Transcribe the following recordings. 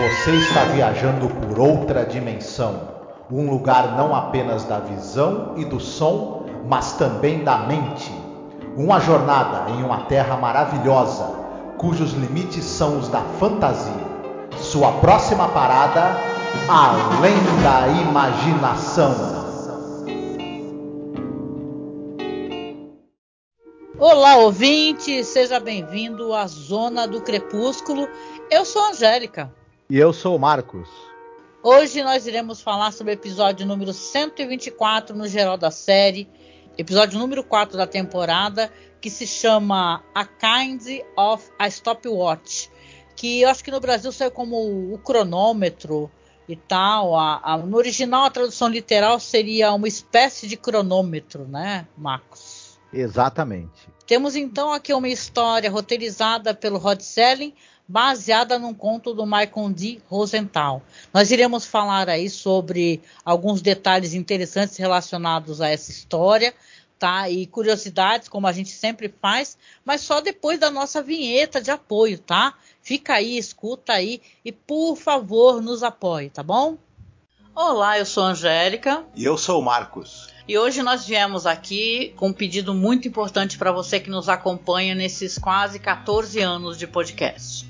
Você está viajando por outra dimensão, um lugar não apenas da visão e do som, mas também da mente. Uma jornada em uma terra maravilhosa, cujos limites são os da fantasia. Sua próxima parada, além da imaginação. Olá, ouvinte, seja bem-vindo à Zona do Crepúsculo. Eu sou Angélica. E eu sou o Marcos. Hoje nós iremos falar sobre o episódio número 124 no geral da série, episódio número 4 da temporada, que se chama A Kind of a Stopwatch, que eu acho que no Brasil saiu como o cronômetro e tal. A, a, no original, a tradução literal seria uma espécie de cronômetro, né, Marcos? Exatamente. Temos então aqui uma história roteirizada pelo Rod Selling, baseada num conto do Michael D. Rosenthal. Nós iremos falar aí sobre alguns detalhes interessantes relacionados a essa história, tá? E curiosidades, como a gente sempre faz, mas só depois da nossa vinheta de apoio, tá? Fica aí, escuta aí e por favor nos apoie, tá bom? Olá, eu sou a Angélica. E eu sou o Marcos. E hoje nós viemos aqui com um pedido muito importante para você que nos acompanha nesses quase 14 anos de podcast.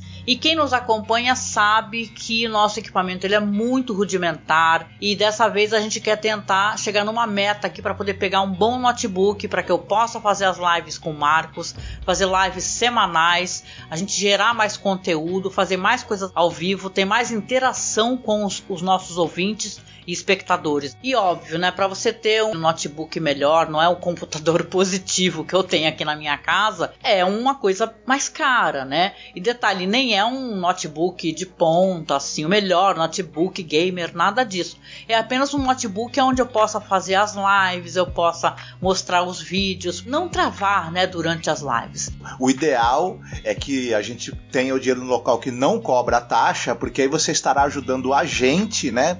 E quem nos acompanha sabe que nosso equipamento ele é muito rudimentar e dessa vez a gente quer tentar chegar numa meta aqui para poder pegar um bom notebook para que eu possa fazer as lives com Marcos, fazer lives semanais, a gente gerar mais conteúdo, fazer mais coisas ao vivo, ter mais interação com os, os nossos ouvintes e espectadores. E óbvio, né, para você ter um notebook melhor, não é o computador positivo que eu tenho aqui na minha casa, é uma coisa mais cara, né? E detalhe, nem é um notebook de ponta, assim, o melhor notebook gamer, nada disso. É apenas um notebook onde eu possa fazer as lives, eu possa mostrar os vídeos, não travar, né, durante as lives. O ideal é que a gente tenha o dinheiro no local que não cobra a taxa, porque aí você estará ajudando a gente, né?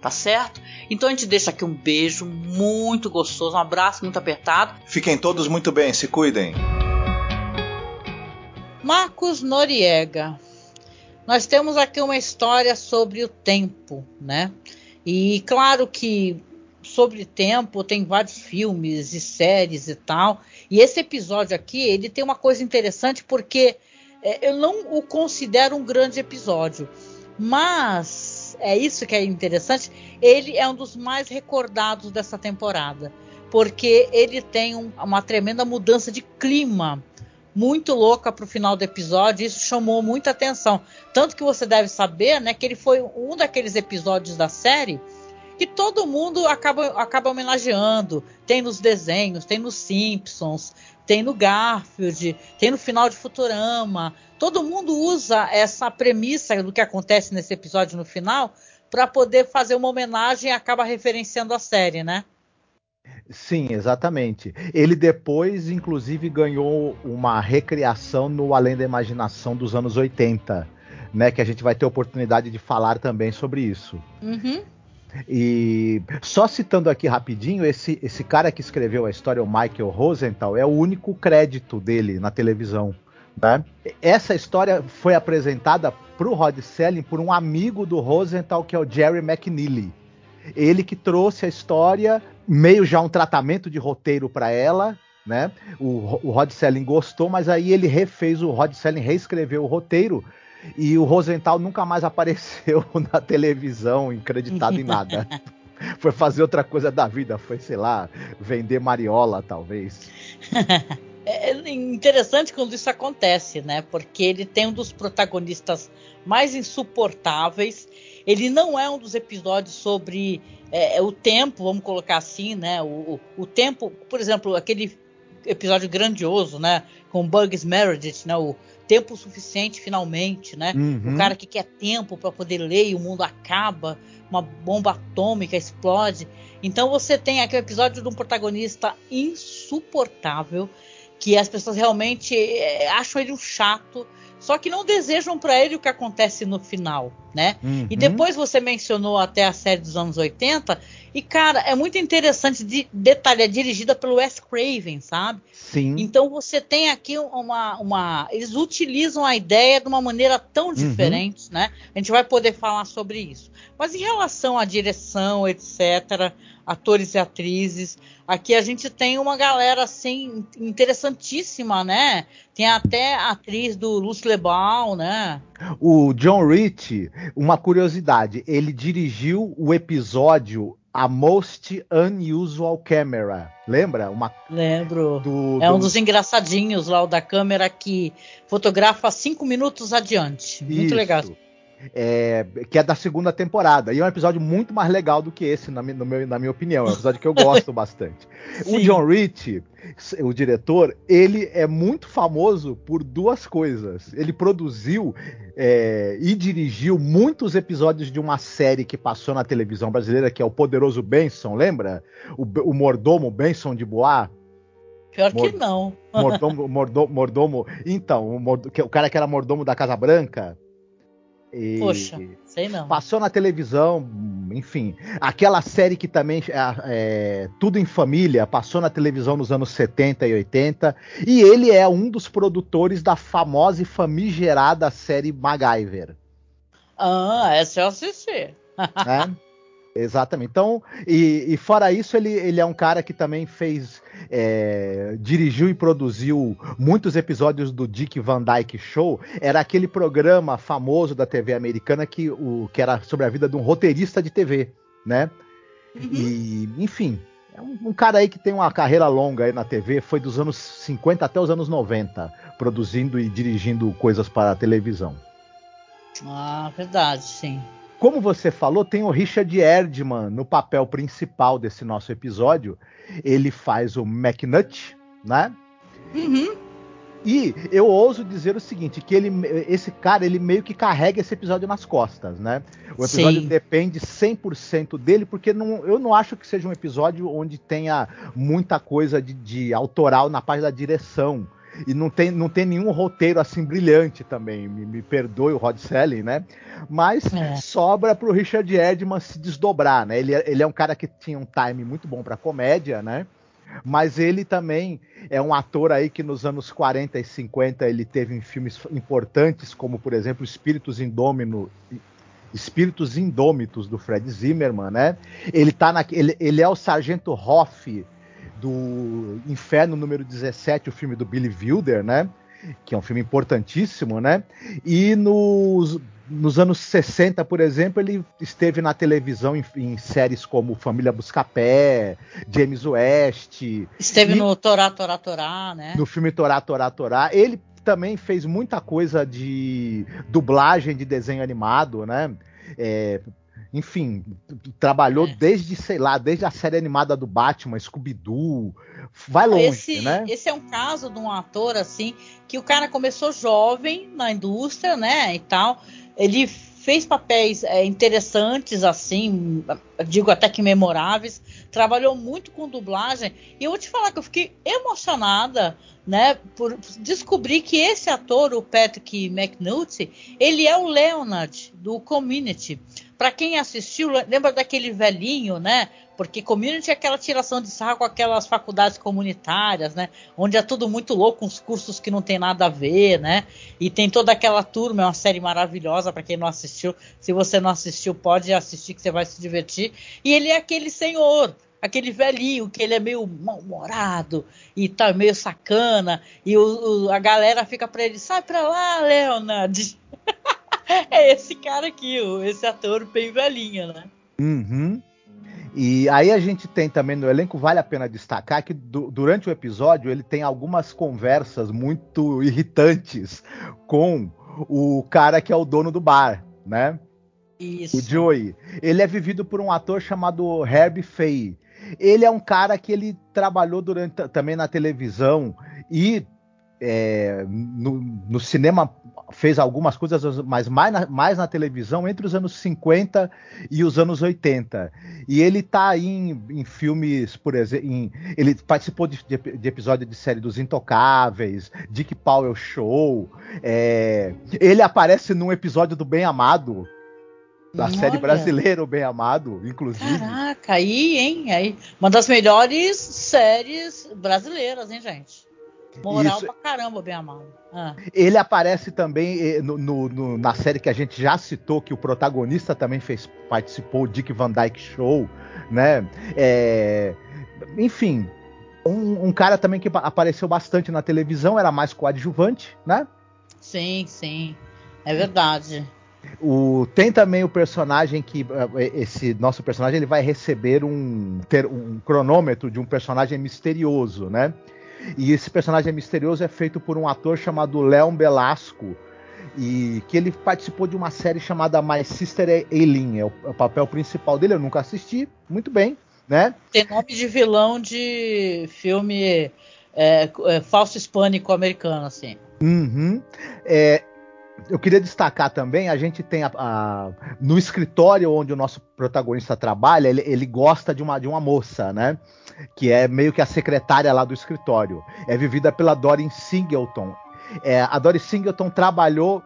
tá certo? Então a gente deixa aqui um beijo muito gostoso, um abraço muito apertado. Fiquem todos muito bem, se cuidem. Marcos Noriega. Nós temos aqui uma história sobre o tempo, né? E claro que sobre tempo tem vários filmes e séries e tal. E esse episódio aqui, ele tem uma coisa interessante porque é, eu não o considero um grande episódio, mas é isso que é interessante. Ele é um dos mais recordados dessa temporada, porque ele tem um, uma tremenda mudança de clima muito louca para o final do episódio. Isso chamou muita atenção. Tanto que você deve saber, né, que ele foi um daqueles episódios da série que todo mundo acaba, acaba homenageando. Tem nos desenhos, tem nos Simpsons, tem no Garfield, tem no final de Futurama. Todo mundo usa essa premissa do que acontece nesse episódio no final para poder fazer uma homenagem e acaba referenciando a série, né? Sim, exatamente. Ele depois, inclusive, ganhou uma recriação no Além da Imaginação dos anos 80, né? Que a gente vai ter oportunidade de falar também sobre isso. Uhum. E só citando aqui rapidinho, esse, esse cara que escreveu a história, o Michael Rosenthal, é o único crédito dele na televisão. Né? Essa história foi apresentada para o Rod Selling por um amigo do Rosenthal, que é o Jerry McNeely. Ele que trouxe a história, meio já um tratamento de roteiro para ela, né? O, o Rod Selling gostou, mas aí ele refez o Rod Selling reescreveu o roteiro e o Rosenthal nunca mais apareceu na televisão, acreditado em nada. foi fazer outra coisa da vida, foi, sei lá, vender mariola, talvez. é, é interessante quando isso acontece, né? Porque ele tem um dos protagonistas mais insuportáveis. Ele não é um dos episódios sobre é, é o tempo, vamos colocar assim, né? O, o, o, tempo, por exemplo, aquele episódio grandioso, né? Com Bugs Meredith, né? O tempo suficiente finalmente, né? Uhum. O cara que quer tempo para poder ler e o mundo acaba, uma bomba atômica explode. Então você tem aquele episódio de um protagonista insuportável que as pessoas realmente é, acham ele um chato, só que não desejam para ele o que acontece no final, né? Uhum. E depois você mencionou até a série dos anos 80, e cara, é muito interessante de detalhe, é dirigida pelo Wes Craven, sabe? Sim. Então você tem aqui uma, uma eles utilizam a ideia de uma maneira tão uhum. diferente, uhum. né? A gente vai poder falar sobre isso. Mas em relação à direção, etc, atores e atrizes. Aqui a gente tem uma galera assim interessantíssima, né? Tem até a atriz do Lucy Lebal, né? O John Rich, uma curiosidade, ele dirigiu o episódio a Most Unusual Camera. Lembra? Uma... Lembro. Do, é do... um dos engraçadinhos lá, o da câmera que fotografa cinco minutos adiante. Muito Isso. legal é, que é da segunda temporada. E é um episódio muito mais legal do que esse, na, meu, na minha opinião. É um episódio que eu gosto bastante. O John Rich, o diretor, ele é muito famoso por duas coisas. Ele produziu é, e dirigiu muitos episódios de uma série que passou na televisão brasileira, que é o Poderoso Benson, lembra? O, o mordomo Benson de Bois. Pior Mor que não. Mordomo, mordomo, mordomo então, o, mord o cara que era mordomo da Casa Branca. E Poxa, sei não. Passou na televisão, enfim. Aquela série que também é, é, Tudo em Família passou na televisão nos anos 70 e 80. E ele é um dos produtores da famosa e famigerada série MacGyver. Ah, essa eu assisti. É? Exatamente. Então, e, e, fora isso, ele, ele é um cara que também fez, é, dirigiu e produziu muitos episódios do Dick Van Dyke Show. Era aquele programa famoso da TV americana que, o, que era sobre a vida de um roteirista de TV, né? Uhum. E, enfim, é um, um, cara aí que tem uma carreira longa aí na TV, foi dos anos 50 até os anos 90, produzindo e dirigindo coisas para a televisão. Ah, verdade, sim. Como você falou, tem o Richard Erdman no papel principal desse nosso episódio. Ele faz o McNutt, né? Uhum. E eu ouso dizer o seguinte, que ele, esse cara, ele meio que carrega esse episódio nas costas, né? O episódio Sim. depende 100% dele, porque não, eu não acho que seja um episódio onde tenha muita coisa de, de autoral na parte da direção e não tem, não tem nenhum roteiro assim brilhante também. Me, me perdoe o Rod Selling, né? Mas é. sobra pro Richard Edman se desdobrar, né? Ele, é, ele é um cara que tinha um time muito bom para comédia, né? Mas ele também é um ator aí que nos anos 40 e 50 ele teve em filmes importantes, como por exemplo Espíritos Indômino, Espíritos Indômitos do Fred Zimmerman, né? Ele tá na, ele, ele é o Sargento Hoff do Inferno número 17, o filme do Billy Wilder, né? Que é um filme importantíssimo, né? E nos, nos anos 60, por exemplo, ele esteve na televisão em, em séries como Família Buscapé, James West. Esteve e, no Torá, Torá, Torá, né? No filme Torá, Torá, Torá. Ele também fez muita coisa de dublagem de desenho animado, né? É, enfim, trabalhou é. desde, sei lá, desde a série animada do Batman, Scooby-Doo, vai longe, esse, né? Esse é um caso de um ator, assim, que o cara começou jovem na indústria, né, e tal, ele fez papéis é, interessantes, assim, digo até que memoráveis, trabalhou muito com dublagem, e eu vou te falar que eu fiquei emocionada, né, por descobrir que esse ator, o Patrick McNulty, ele é o Leonard, do Community, para quem assistiu, lembra daquele velhinho, né? Porque community é aquela tiração de sarro com aquelas faculdades comunitárias, né? Onde é tudo muito louco, uns cursos que não tem nada a ver, né? E tem toda aquela turma, é uma série maravilhosa para quem não assistiu. Se você não assistiu, pode assistir que você vai se divertir. E ele é aquele senhor, aquele velhinho que ele é meio mal-humorado e tá meio sacana e o, o, a galera fica para ele sai para lá, Leonard. é esse cara aqui, esse ator bem velhinho, né? Uhum. E aí a gente tem também no elenco, vale a pena destacar que du durante o episódio ele tem algumas conversas muito irritantes com o cara que é o dono do bar, né? Isso. O Joey. Ele é vivido por um ator chamado Herbie Fay. Ele é um cara que ele trabalhou durante também na televisão e é, no, no, cinema fez algumas coisas, mas mais na, mais na, televisão entre os anos 50 e os anos 80. E ele tá aí em, em filmes, por exemplo, ele participou de, de, de, episódio de série dos Intocáveis, Dick Powell Show. É, ele aparece num episódio do Bem Amado, da Olha. série brasileira, o Bem Amado, inclusive. Caraca, aí, hein? Aí, uma das melhores séries brasileiras, hein, gente? Moral Isso. pra caramba, bem amado. Ah. Ele aparece também eh, no, no, no, na série que a gente já citou, que o protagonista também fez, participou, o Dick Van Dyke Show, né? É, enfim, um, um, cara também que apareceu bastante na televisão, era mais coadjuvante, né? Sim, sim. É verdade. O, tem também o personagem que eh, esse nosso personagem ele vai receber um, ter, um cronômetro de um personagem misterioso, né? E esse personagem misterioso é feito por um ator chamado Leon Belasco. E que ele participou de uma série chamada My Sister Eileen. É o, é o papel principal dele, eu nunca assisti. Muito bem, né? Tem nome de vilão de filme é, é, falso hispânico americano, assim. Uhum. É, eu queria destacar também, a gente tem a, a, no escritório onde o nosso protagonista trabalha, ele, ele, gosta de uma, de uma moça, né? Que é meio que a secretária lá do escritório. É vivida pela Doreen Singleton. É, a Doreen Singleton trabalhou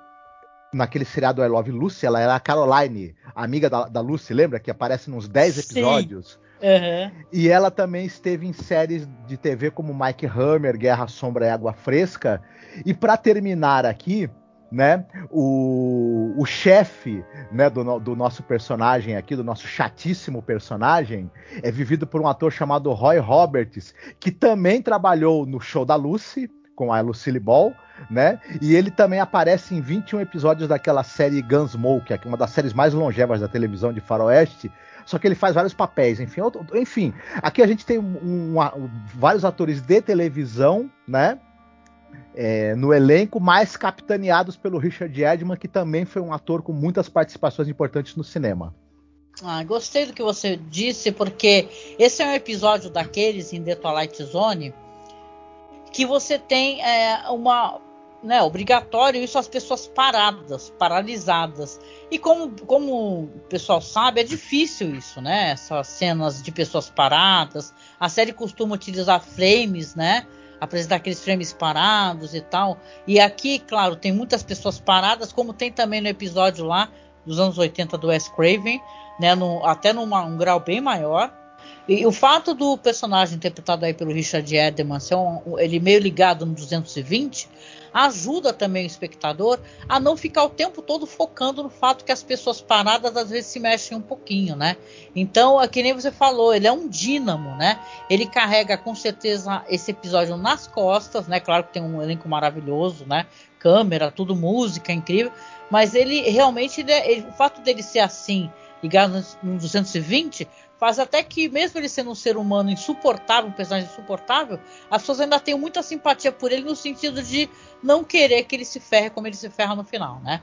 naquele seriado I Love Lucy, ela era a Caroline, amiga da, da Lucy, lembra? Que aparece nos 10 episódios. Uhum. E ela também esteve em séries de TV como Mike Hammer, Guerra Sombra e Água Fresca. E para terminar aqui, né? O, o chefe né, do, do, nosso personagem aqui, do nosso chatíssimo personagem, é vivido por um ator chamado Roy Roberts, que também trabalhou no show da Lucy, com a Lucille Ball, né? E ele também aparece em 21 episódios daquela série Gunsmoke, que é uma das séries mais longevas da televisão de faroeste, só que ele faz vários papéis, enfim, enfim. Aqui a gente tem um, um, vários atores de televisão, né? É, no elenco, mais capitaneados pelo Richard Edman, que também foi um ator com muitas participações importantes no cinema. Ah, gostei do que você disse, porque esse é um episódio daqueles em The Twilight Zone que você tem é, uma. Né, obrigatório isso as pessoas paradas, paralisadas. E como, como o pessoal sabe, é difícil isso, né? Essas cenas de pessoas paradas. A série costuma utilizar frames, né? Apresentar aqueles frames parados e tal. E aqui, claro, tem muitas pessoas paradas, como tem também no episódio lá dos anos 80 do Wes Craven, né, no, até num um grau bem maior. E o fato do personagem interpretado aí pelo Richard Edelman ser um, ele meio ligado no 220 ajuda também o espectador a não ficar o tempo todo focando no fato que as pessoas paradas às vezes se mexem um pouquinho, né? Então, é que nem você falou, ele é um dínamo, né? Ele carrega com certeza esse episódio nas costas, né? Claro que tem um elenco maravilhoso, né? Câmera, tudo música incrível, mas ele realmente, ele, ele, o fato dele ser assim, ligado no 220, faz até que, mesmo ele sendo um ser humano insuportável, um personagem insuportável, as pessoas ainda têm muita simpatia por ele no sentido de não querer que ele se ferre como ele se ferra no final, né?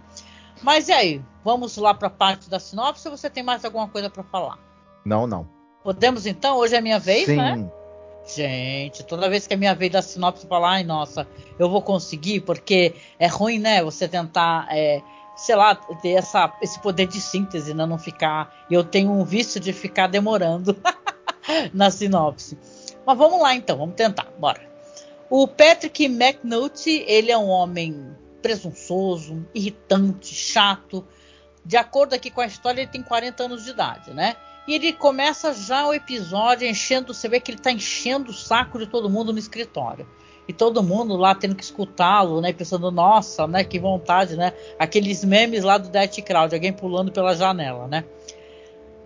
Mas e aí? Vamos lá para a parte da sinopse ou você tem mais alguma coisa para falar? Não, não. Podemos então? Hoje é minha vez, Sim. né? Gente, toda vez que é minha vez da sinopse falar, ai nossa, eu vou conseguir, porque é ruim, né? Você tentar é, sei lá, ter essa, esse poder de síntese, né? Não ficar. Eu tenho um vício de ficar demorando na sinopse. Mas vamos lá então, vamos tentar, bora. O Patrick McNulty, ele é um homem presunçoso, irritante, chato. De acordo aqui com a história, ele tem 40 anos de idade, né? E ele começa já o episódio enchendo, você vê que ele está enchendo o saco de todo mundo no escritório e todo mundo lá tendo que escutá-lo, né? Pensando, nossa, né? Que vontade, né? Aqueles memes lá do Death Crowd, alguém pulando pela janela, né?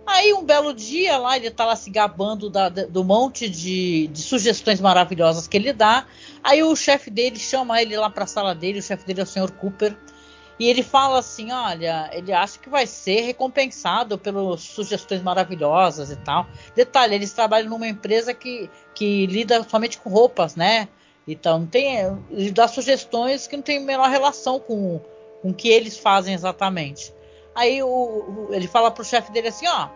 Aí um belo dia lá, ele tá lá se gabando da, do monte de, de, sugestões maravilhosas que ele dá. Aí o chefe dele chama ele lá pra sala dele, o chefe dele é o Sr. Cooper. E ele fala assim: olha, ele acha que vai ser recompensado pelas sugestões maravilhosas e tal. Detalhe, eles trabalham numa empresa que, que lida somente com roupas, né? Então tem. Ele dá sugestões que não tem a menor relação com, com o que eles fazem exatamente. Aí o, o, ele fala pro chefe dele assim, ó,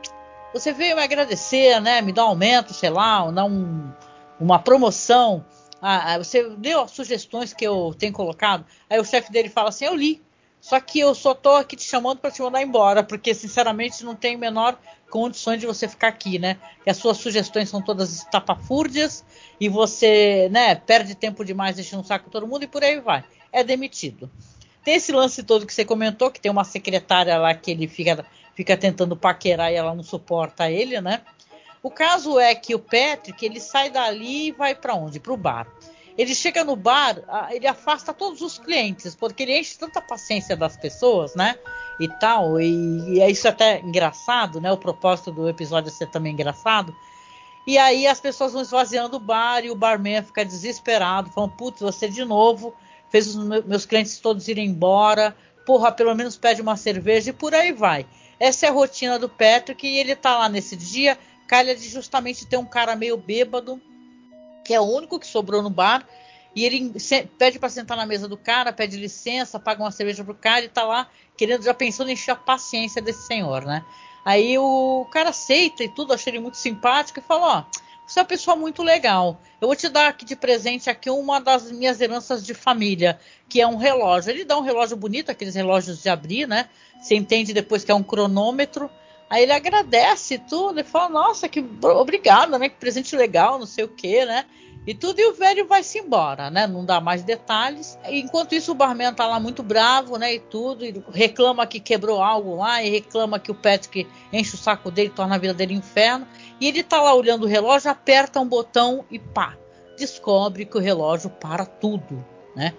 você veio me agradecer, né? Me dar um aumento, sei lá, ou um, uma promoção. Ah, ah você deu as sugestões que eu tenho colocado. Aí o chefe dele fala assim, eu li. Só que eu só tô aqui te chamando para te mandar embora, porque sinceramente não tem menor condições de você ficar aqui, né? Que as suas sugestões são todas estapafúrdias e você, né, perde tempo demais deixando um saco todo mundo e por aí vai. É demitido. Tem esse lance todo que você comentou, que tem uma secretária lá que ele fica, fica tentando paquerar e ela não suporta ele, né? O caso é que o Patrick, ele sai dali e vai para onde? Para o bar. Ele chega no bar, ele afasta todos os clientes, porque ele enche tanta paciência das pessoas, né? E tal, e, e é isso até engraçado, né? O propósito do episódio é ser também engraçado. E aí as pessoas vão esvaziando o bar e o barman fica desesperado, falando, putz, você de novo fez os meus clientes todos irem embora, porra, pelo menos pede uma cerveja e por aí vai. Essa é a rotina do Patrick e ele tá lá nesse dia, calha de justamente ter um cara meio bêbado que é o único que sobrou no bar. E ele pede para sentar na mesa do cara, pede licença, paga uma cerveja pro cara e tá lá querendo, já pensando em encher a paciência desse senhor, né? Aí o cara aceita e tudo, achei ele muito simpático e fala: Ó, você é uma pessoa muito legal. Eu vou te dar aqui de presente aqui uma das minhas heranças de família, que é um relógio. Ele dá um relógio bonito, aqueles relógios de abrir, né? Você entende depois que é um cronômetro. Aí ele agradece tudo e fala, nossa, que obrigado, né? Que presente legal, não sei o que, né? E tudo, e o velho vai-se embora, né? Não dá mais detalhes. Enquanto isso, o barman tá lá muito bravo, né? E tudo, e reclama que quebrou algo lá, e reclama que o Patrick enche o saco dele, torna a vida dele inferno. E ele tá lá olhando o relógio, aperta um botão e pá, descobre que o relógio para tudo, né?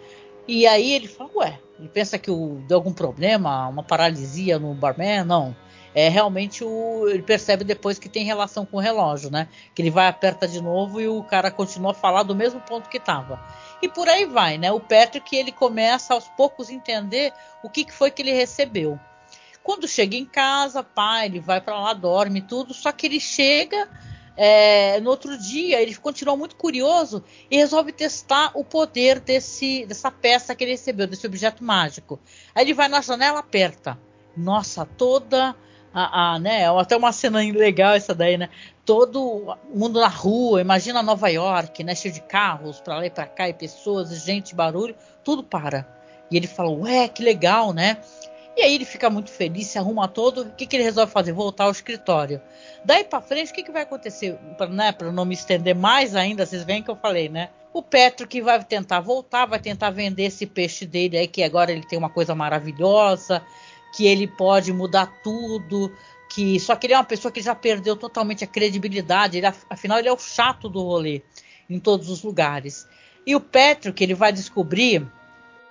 E aí ele fala, ué, ele pensa que deu algum problema, uma paralisia no barman? Não é realmente o ele percebe depois que tem relação com o relógio, né? Que ele vai aperta de novo e o cara continua a falar do mesmo ponto que estava. E por aí vai, né? O Patrick ele começa aos poucos a entender o que, que foi que ele recebeu. Quando chega em casa, pá, ele vai para lá, dorme tudo, só que ele chega é, no outro dia, ele continua muito curioso e resolve testar o poder desse, dessa peça que ele recebeu, desse objeto mágico. Aí ele vai na janela, aperta. Nossa, toda a, a, né, até uma cena legal essa daí, né? Todo mundo na rua, imagina Nova York, né? Cheio de carros para lá e para cá, e pessoas, gente, barulho, tudo para. E ele fala, ué, que legal, né? E aí ele fica muito feliz, se arruma todo. O que, que ele resolve fazer? Voltar ao escritório. Daí para frente, o que, que vai acontecer? Para né, não me estender mais ainda, vocês veem que eu falei, né? O Petro que vai tentar voltar, vai tentar vender esse peixe dele aí, que agora ele tem uma coisa maravilhosa que ele pode mudar tudo, que só que ele é uma pessoa que já perdeu totalmente a credibilidade, ele, afinal ele é o chato do rolê em todos os lugares. E o Petro que ele vai descobrir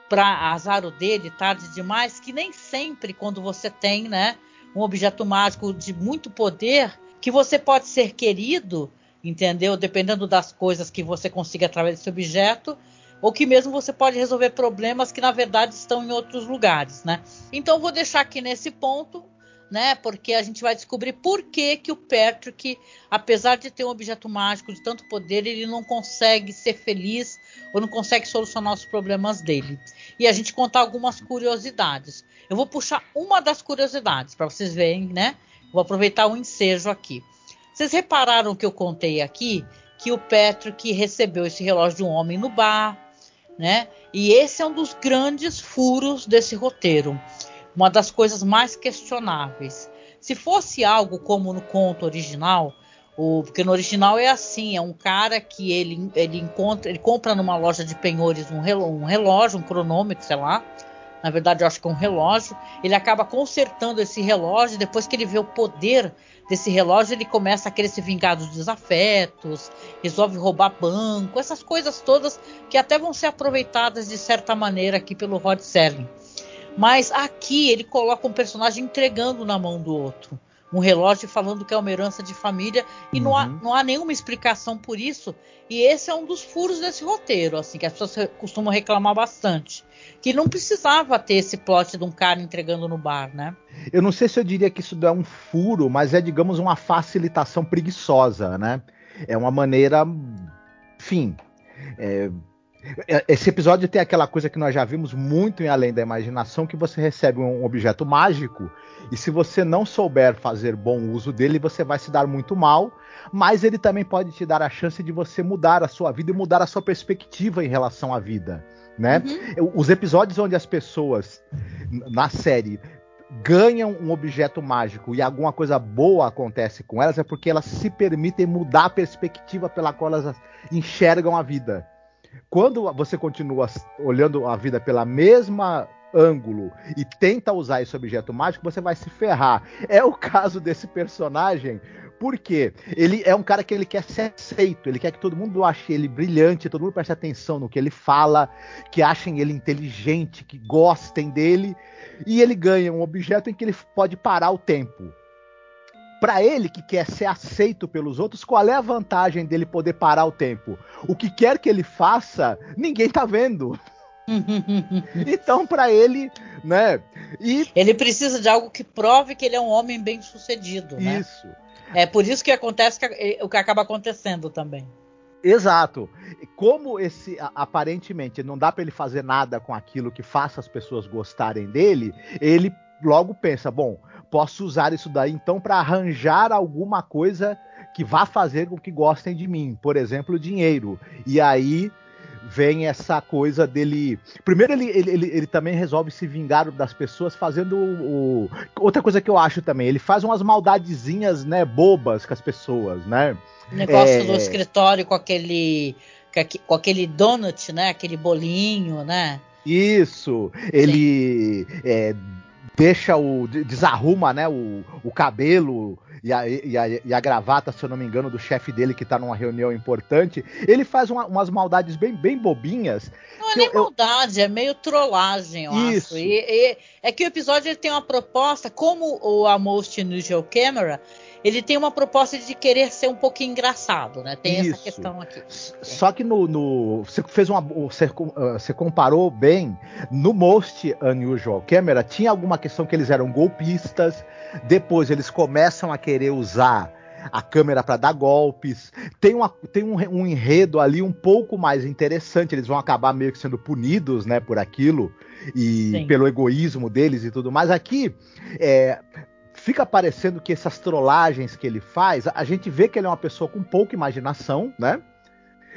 para azar o dele tarde demais que nem sempre quando você tem, né, um objeto mágico de muito poder, que você pode ser querido, entendeu? Dependendo das coisas que você consiga através desse objeto, ou que mesmo você pode resolver problemas que na verdade estão em outros lugares, né? Então vou deixar aqui nesse ponto, né? Porque a gente vai descobrir por que que o Patrick, apesar de ter um objeto mágico de tanto poder, ele não consegue ser feliz ou não consegue solucionar os problemas dele. E a gente contar algumas curiosidades. Eu vou puxar uma das curiosidades para vocês verem, né? Vou aproveitar o ensejo aqui. Vocês repararam que eu contei aqui que o Patrick recebeu esse relógio de um homem no bar, né? E esse é um dos grandes furos desse roteiro, uma das coisas mais questionáveis. Se fosse algo como no conto original, o, porque no original é assim, é um cara que ele, ele encontra, ele compra numa loja de penhores um relógio, um, relógio, um cronômetro, sei lá. Na verdade, eu acho que é um relógio. Ele acaba consertando esse relógio. Depois que ele vê o poder desse relógio, ele começa a querer se vingar dos desafetos, resolve roubar banco, essas coisas todas que até vão ser aproveitadas de certa maneira aqui pelo Rod Serling. Mas aqui ele coloca um personagem entregando na mão do outro. Um relógio falando que é uma herança de família e uhum. não, há, uhum. não há nenhuma explicação por isso. E esse é um dos furos desse roteiro, assim, que as pessoas costumam reclamar bastante. Que não precisava ter esse plot de um cara entregando no bar, né? Eu não sei se eu diria que isso é um furo, mas é, digamos, uma facilitação preguiçosa, né? É uma maneira. Enfim. É, é, esse episódio tem aquela coisa que nós já vimos muito em Além da Imaginação, que você recebe um objeto mágico e se você não souber fazer bom uso dele, você vai se dar muito mal, mas ele também pode te dar a chance de você mudar a sua vida e mudar a sua perspectiva em relação à vida, né? Uhum. Os episódios onde as pessoas na série ganham um objeto mágico e alguma coisa boa acontece com elas é porque elas se permitem mudar a perspectiva pela qual elas enxergam a vida. Quando você continua olhando a vida pela mesma ângulo e tenta usar esse objeto mágico, você vai se ferrar. É o caso desse personagem, porque ele é um cara que ele quer ser aceito, ele quer que todo mundo ache ele brilhante, todo mundo preste atenção no que ele fala, que achem ele inteligente, que gostem dele, e ele ganha um objeto em que ele pode parar o tempo para ele que quer ser aceito pelos outros, qual é a vantagem dele poder parar o tempo? O que quer que ele faça, ninguém tá vendo. então, para ele, né? E ele precisa de algo que prove que ele é um homem bem-sucedido, né? Isso. É por isso que acontece que, o que acaba acontecendo também. Exato. Como esse aparentemente não dá para ele fazer nada com aquilo que faça as pessoas gostarem dele, ele logo pensa, bom, posso usar isso daí então para arranjar alguma coisa que vá fazer com que gostem de mim, por exemplo, dinheiro. E aí vem essa coisa dele. Primeiro, ele, ele, ele, ele, também resolve se vingar das pessoas fazendo o, o. Outra coisa que eu acho também, ele faz umas maldadezinhas, né, bobas com as pessoas, né? O negócio é... do escritório com aquele. Com aquele donut, né? Aquele bolinho, né? Isso. Ele é, deixa o. desarruma, né, o, o cabelo e a, e, a, e a gravata, se eu não me engano, do chefe dele que tá numa reunião importante. Ele faz uma, umas maldades bem, bem bobinhas. Não é nem eu, maldade, é meio trollagem, eu Isso. acho. E, e, é que o episódio ele tem uma proposta, como o A Most Unusual Camera, ele tem uma proposta de querer ser um pouquinho engraçado, né? Tem Isso. essa questão aqui. Só que no, no, você fez uma, você, uh, você comparou bem. No Most Unusual Camera tinha alguma questão que eles eram golpistas. Depois eles começam a querer usar a câmera para dar golpes. Tem, uma, tem um, um, enredo ali um pouco mais interessante. Eles vão acabar meio que sendo punidos, né, por aquilo e Sim. pelo egoísmo deles e tudo mais. Aqui, é, fica parecendo que essas trollagens que ele faz, a gente vê que ele é uma pessoa com pouca imaginação, né?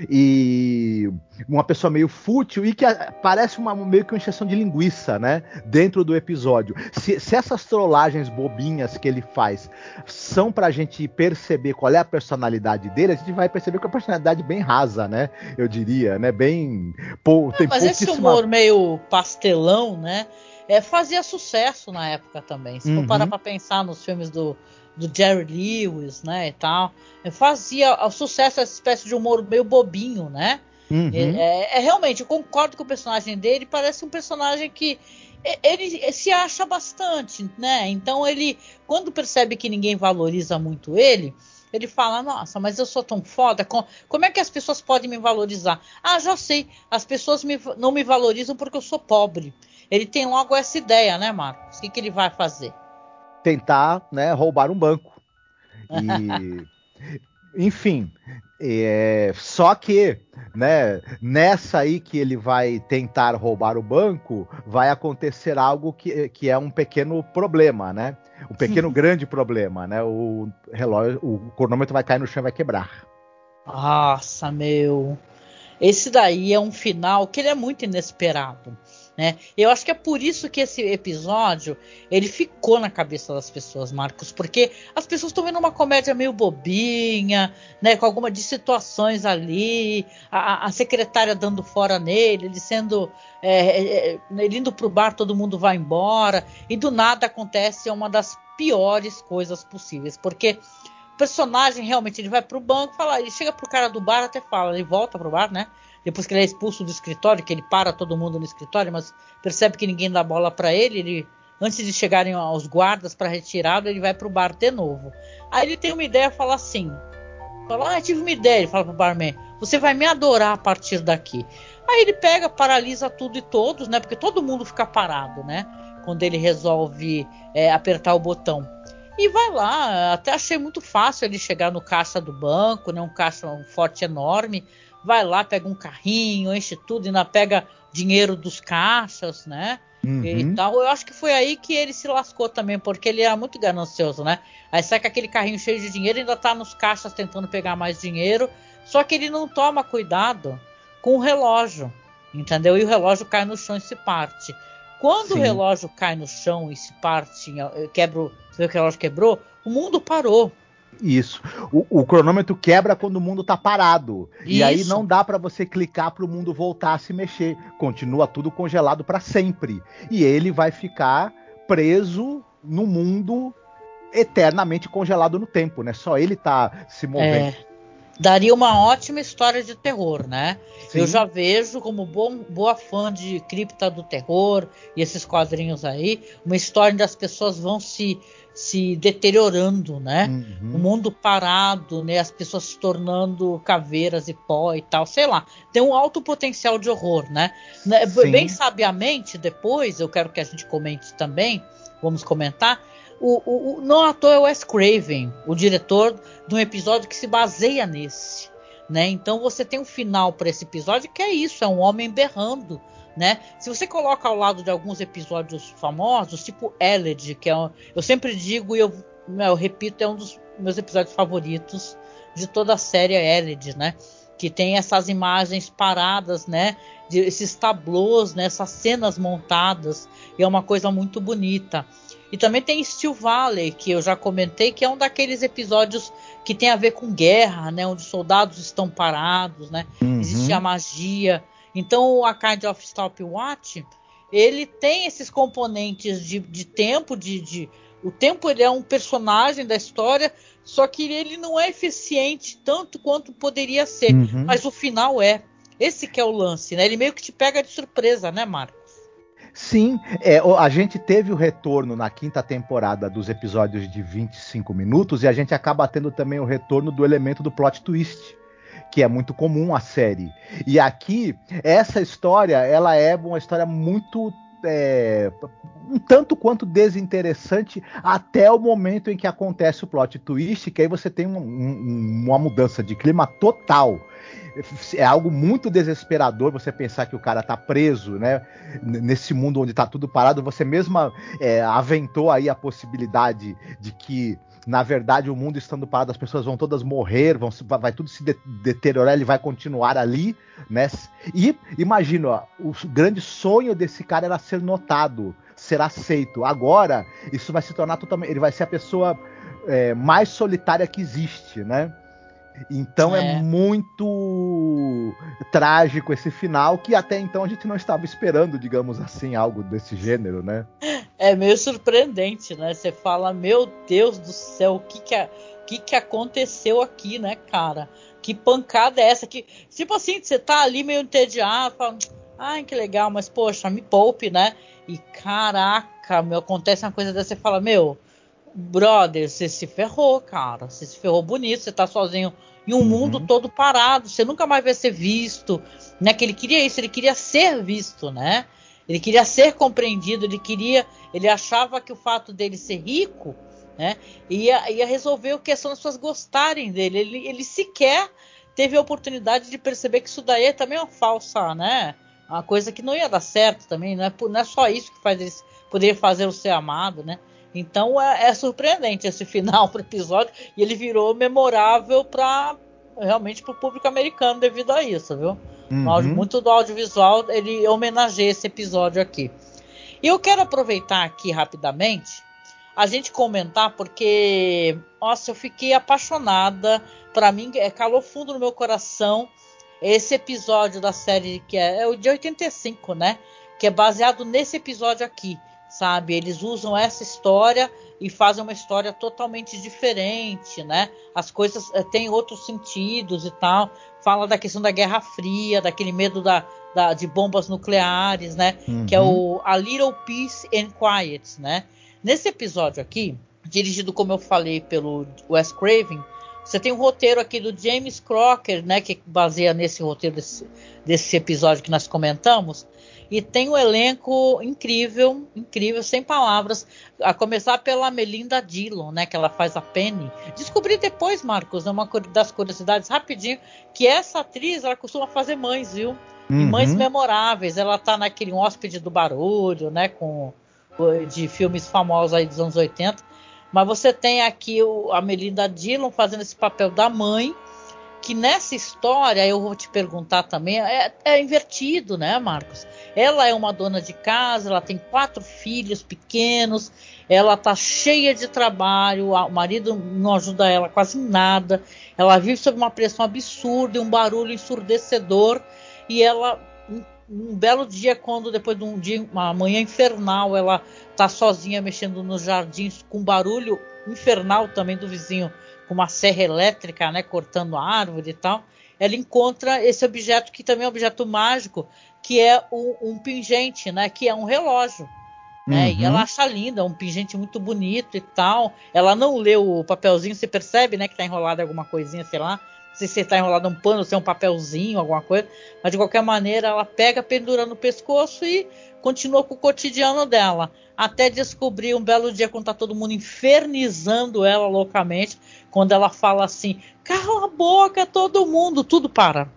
E uma pessoa meio fútil e que parece uma, meio que uma injeção de linguiça, né? Dentro do episódio. Se, se essas trollagens bobinhas que ele faz são pra gente perceber qual é a personalidade dele, a gente vai perceber que é uma personalidade bem rasa, né? Eu diria, né? Bem. Pô, Não, mas esse humor meio pastelão, né? É, fazia sucesso na época também. Se uhum. for parar pra pensar nos filmes do, do Jerry Lewis, né, e tal, é, fazia o sucesso essa espécie de humor meio bobinho, né? Uhum. É, é, é, realmente, eu concordo com o personagem dele, parece um personagem que ele se acha bastante, né? Então ele, quando percebe que ninguém valoriza muito ele, ele fala: Nossa, mas eu sou tão foda, como é que as pessoas podem me valorizar? Ah, já sei, as pessoas me, não me valorizam porque eu sou pobre. Ele tem logo essa ideia, né, Marcos? O que, que ele vai fazer? Tentar, né, roubar um banco. E, enfim, é, só que, né, nessa aí que ele vai tentar roubar o banco, vai acontecer algo que, que é um pequeno problema, né? Um pequeno grande problema, né? O relógio, o cronômetro vai cair no chão e vai quebrar. Nossa, meu. Esse daí é um final que ele é muito inesperado. Né? Eu acho que é por isso que esse episódio ele ficou na cabeça das pessoas, Marcos, porque as pessoas estão vendo uma comédia meio bobinha, né, com alguma de situações ali, a, a secretária dando fora nele, ele sendo é, é, é ele indo pro bar, todo mundo vai embora e do nada acontece uma das piores coisas possíveis, porque o personagem realmente ele vai pro banco, fala, ele chega pro cara do bar até fala, ele volta pro bar, né? Depois que ele é expulso do escritório, que ele para todo mundo no escritório, mas percebe que ninguém dá bola para ele, ele antes de chegarem os guardas para retirá-lo, ele vai para o bar de novo. Aí ele tem uma ideia, fala assim, fala, ah, tive uma ideia, ele fala pro barman, você vai me adorar a partir daqui. Aí ele pega, paralisa tudo e todos, né? Porque todo mundo fica parado, né? Quando ele resolve é, apertar o botão. E vai lá, até achei muito fácil ele chegar no caixa do banco, né? Um caixa um forte enorme. Vai lá, pega um carrinho, enche tudo, ainda pega dinheiro dos caixas, né? Uhum. E tal. Eu acho que foi aí que ele se lascou também, porque ele era muito ganancioso, né? Aí sai com aquele carrinho cheio de dinheiro, ainda tá nos caixas tentando pegar mais dinheiro. Só que ele não toma cuidado com o relógio, entendeu? E o relógio cai no chão e se parte. Quando Sim. o relógio cai no chão e se parte, quebra, você vê que o relógio quebrou, o mundo parou. Isso. O, o, cronômetro quebra quando o mundo tá parado. Isso. E aí não dá para você clicar para o mundo voltar a se mexer. Continua tudo congelado para sempre. E ele vai ficar preso no mundo eternamente congelado no tempo, né? Só ele tá se movendo. É daria uma ótima história de terror, né? Sim. Eu já vejo como bom, boa fã de Cripta do Terror e esses quadrinhos aí, uma história onde as pessoas vão se se deteriorando, né? Uhum. O mundo parado, né? As pessoas se tornando caveiras e pó e tal, sei lá. Tem um alto potencial de horror, né? né Sim. Bem sabiamente, depois, eu quero que a gente comente também, vamos comentar, o, o, o, não à toa é Wes Craven, o diretor de um episódio que se baseia nesse. Né? Então você tem um final para esse episódio que é isso, é um homem berrando, né? Se você coloca ao lado de alguns episódios famosos, tipo Eled, que é um, eu sempre digo e eu, eu, repito, é um dos meus episódios favoritos de toda a série Eled, né? Que tem essas imagens paradas, né? De, esses tablôs, né? essas cenas montadas, e é uma coisa muito bonita. E também tem Steel Valley, que eu já comentei, que é um daqueles episódios que tem a ver com guerra, né? Onde soldados estão parados, né? Uhum. Existe a magia. Então, a Kind of Stopwatch, ele tem esses componentes de, de tempo, de, de, o tempo ele é um personagem da história, só que ele não é eficiente tanto quanto poderia ser, uhum. mas o final é. Esse que é o lance, né? Ele meio que te pega de surpresa, né, Marco? Sim, é, a gente teve o retorno na quinta temporada dos episódios de 25 minutos e a gente acaba tendo também o retorno do elemento do plot twist, que é muito comum a série. E aqui, essa história, ela é uma história muito é, um tanto quanto desinteressante até o momento em que acontece o plot twist, que aí você tem um, um, uma mudança de clima total é algo muito desesperador você pensar que o cara tá preso, né? Nesse mundo onde tá tudo parado. Você mesma é, aventou aí a possibilidade de que na verdade, o mundo estando parado, as pessoas vão todas morrer, vão, vai tudo se de, deteriorar, ele vai continuar ali, né? E imagina, o grande sonho desse cara era ser notado, ser aceito. Agora, isso vai se tornar totalmente. Ele vai ser a pessoa é, mais solitária que existe, né? Então é. é. muito trágico esse final que até então a gente não estava esperando, digamos assim, algo desse gênero, né? É meio surpreendente, né? Você fala, meu Deus do céu, o que que, que, que aconteceu aqui, né, cara? Que pancada é essa? Que, tipo assim, você tá ali meio entediado, fala, ai, que legal, mas poxa, me poupe, né? E caraca, meu, acontece uma coisa dessa, você fala, meu, brother, você se ferrou, cara. Você se ferrou bonito, você tá sozinho em um uhum. mundo todo parado, você nunca mais vai ser visto, né? Que ele queria isso, ele queria ser visto, né? Ele queria ser compreendido, ele queria, ele achava que o fato dele ser rico, né, ia, ia resolver a questão das pessoas gostarem dele. Ele, ele sequer teve a oportunidade de perceber que isso daí é também uma falsa, né? Uma coisa que não ia dar certo também, não é, não é só isso que faz ele poder fazer o ser amado, né? Então é, é surpreendente esse final pro episódio e ele virou memorável para realmente para o público americano devido a isso, viu? Uhum. Muito do audiovisual ele homenageia esse episódio aqui. E eu quero aproveitar aqui rapidamente a gente comentar porque, nossa, eu fiquei apaixonada. Para mim, é calor fundo no meu coração esse episódio da série que é, é o de 85, né? Que é baseado nesse episódio aqui sabe? Eles usam essa história e fazem uma história totalmente diferente, né? As coisas é, têm outros sentidos e tal. Fala da questão da Guerra Fria, daquele medo da, da de bombas nucleares, né? Uhum. Que é o A Little Peace and Quiet, né? Nesse episódio aqui, dirigido como eu falei pelo Wes Craven, você tem um roteiro aqui do James Crocker, né, que baseia nesse roteiro desse, desse episódio que nós comentamos, e tem um elenco incrível, incrível, sem palavras. A começar pela Melinda Dillon, né? Que ela faz a Penny. Descobri depois, Marcos, uma das curiosidades, rapidinho, que essa atriz, ela costuma fazer mães, viu? Uhum. mães memoráveis. Ela tá naquele hóspede do barulho, né? Com de filmes famosos aí dos anos 80. Mas você tem aqui o, a Melinda Dillon fazendo esse papel da mãe que nessa história, eu vou te perguntar também, é, é, invertido, né, Marcos? Ela é uma dona de casa, ela tem quatro filhos pequenos, ela tá cheia de trabalho, o marido não ajuda ela quase nada, ela vive sob uma pressão absurda e um barulho ensurdecedor, e ela um, um belo dia, quando depois de um dia, uma manhã infernal, ela tá sozinha mexendo nos jardins com barulho infernal também do vizinho com uma serra elétrica, né, cortando a árvore e tal, ela encontra esse objeto que também é um objeto mágico, que é um, um pingente, né, que é um relógio. Né, uhum. E ela acha linda, é um pingente muito bonito e tal. Ela não lê o papelzinho, você percebe, né, que tá enrolado alguma coisinha, sei lá. Não sei se está enrolado um pano, se é um papelzinho, alguma coisa. Mas de qualquer maneira, ela pega, pendura no pescoço e continua com o cotidiano dela. Até descobrir um belo dia quando tá todo mundo infernizando ela loucamente, quando ela fala assim: cala a boca, todo mundo, tudo para.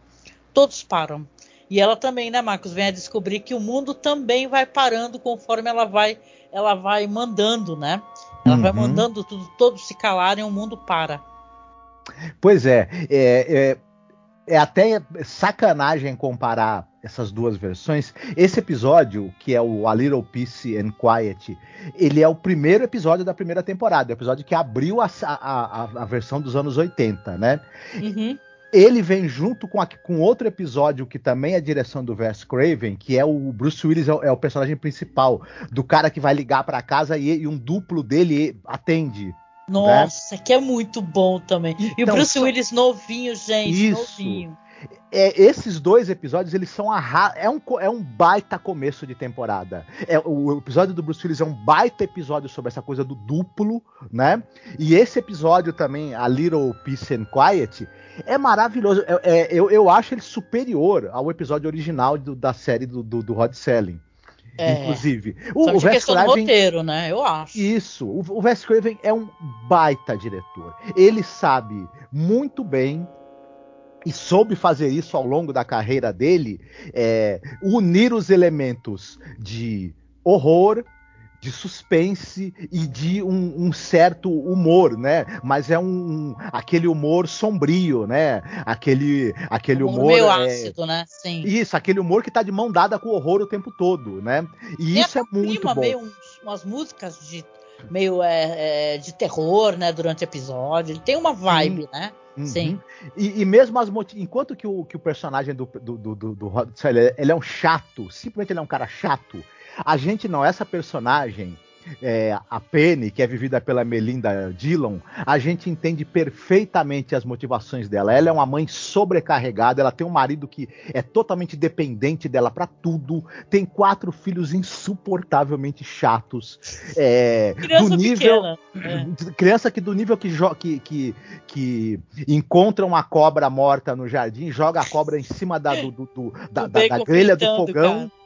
Todos param. E ela também, né, Marcos, vem a descobrir que o mundo também vai parando conforme ela vai, ela vai mandando, né? Ela uhum. vai mandando tudo, todos se calarem, o mundo para. Pois é, é, é, é até sacanagem comparar essas duas versões. Esse episódio, que é o A Little Peace and Quiet, ele é o primeiro episódio da primeira temporada, o episódio que abriu a, a, a, a versão dos anos 80, né? Uhum. Ele vem junto com, a, com outro episódio que também é direção do Wes Craven, que é o Bruce Willis, é o, é o personagem principal, do cara que vai ligar para casa e, e um duplo dele atende. Nossa, né? que é muito bom também. Então, e o então, Bruce Willis novinho, gente, isso. novinho é, esses dois episódios, eles são a é um, é um baita começo de temporada. É, o episódio do Bruce Willis é um baita episódio sobre essa coisa do duplo, né? E esse episódio também, A Little Peace and Quiet, é maravilhoso. É, é, eu, eu acho ele superior ao episódio original do, da série do, do, do Rod Selling. É, Inclusive. O, o Wes Craven, roteiro, né? Eu acho. Isso. O, o Wes Craven é um baita diretor. Ele sabe muito bem e soube fazer isso ao longo da carreira dele, é, unir os elementos de horror, de suspense e de um, um, certo humor, né? Mas é um, aquele humor sombrio, né? Aquele aquele humor, humor meio é, ácido, né? Sim. Isso, aquele humor que tá de mão dada com o horror o tempo todo, né? E isso é muito bom. Meio uns, umas músicas de meio é, é, de terror, né? Durante o episódio, ele tem uma vibe, Sim. né? Uhum. Sim. E, e, mesmo as enquanto que o, que o personagem do, do, do, do, do ele é um chato, simplesmente ele é um cara chato. A gente não, essa personagem, é, a Penny, que é vivida pela Melinda Dillon, a gente entende perfeitamente as motivações dela. Ela é uma mãe sobrecarregada, ela tem um marido que é totalmente dependente dela para tudo, tem quatro filhos insuportavelmente chatos. É, criança do nível, pequena. É. Criança que do nível que, que, que, que, encontra uma cobra morta no jardim, joga a cobra em cima da, do, do, do da, da, da grelha do fogão. Cara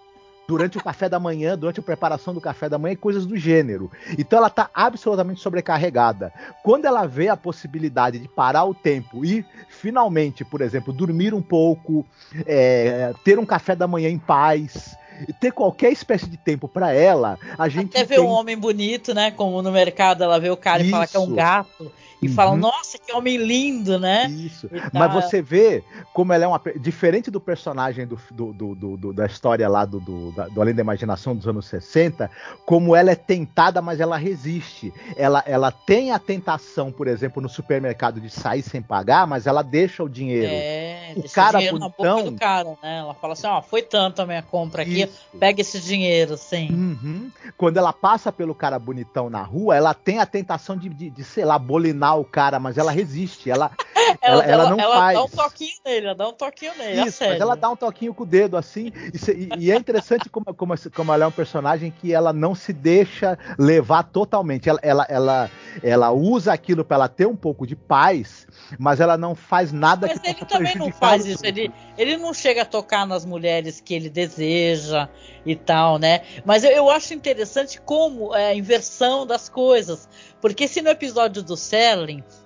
durante o café da manhã, durante a preparação do café da manhã e coisas do gênero. Então ela está absolutamente sobrecarregada. Quando ela vê a possibilidade de parar o tempo e finalmente, por exemplo, dormir um pouco, é, ter um café da manhã em paz, ter qualquer espécie de tempo para ela, a gente até tem... ver um homem bonito, né? Como no mercado ela vê o cara Isso. e fala que é um gato e uhum. falam, nossa, que homem lindo, né? Isso. Tá... Mas você vê como ela é uma. Diferente do personagem do, do, do, do da história lá do, do, da, do Além da Imaginação dos anos 60, como ela é tentada, mas ela resiste. Ela, ela tem a tentação, por exemplo, no supermercado de sair sem pagar, mas ela deixa o dinheiro. É o cara bonitão. cara, né? Ela fala assim, ó, foi tanto a minha compra aqui, Isso. pega esse dinheiro, sim. Uhum. Quando ela passa pelo cara bonitão na rua, ela tem a tentação de, de, de sei lá, bolinar o cara, mas ela resiste. Ela, ela, ela, ela, não ela faz. Ela dá um toquinho nele, ela dá um toquinho nele. Isso, mas ela dá um toquinho com o dedo assim. E, e é interessante como, como, como ela é um personagem que ela não se deixa levar totalmente. Ela, ela, ela, ela usa aquilo para ela ter um pouco de paz, mas ela não faz nada mas que ele também não faz isso. Ele, ele não chega a tocar nas mulheres que ele deseja e tal, né? Mas eu, eu acho interessante como é a inversão das coisas. Porque se no episódio do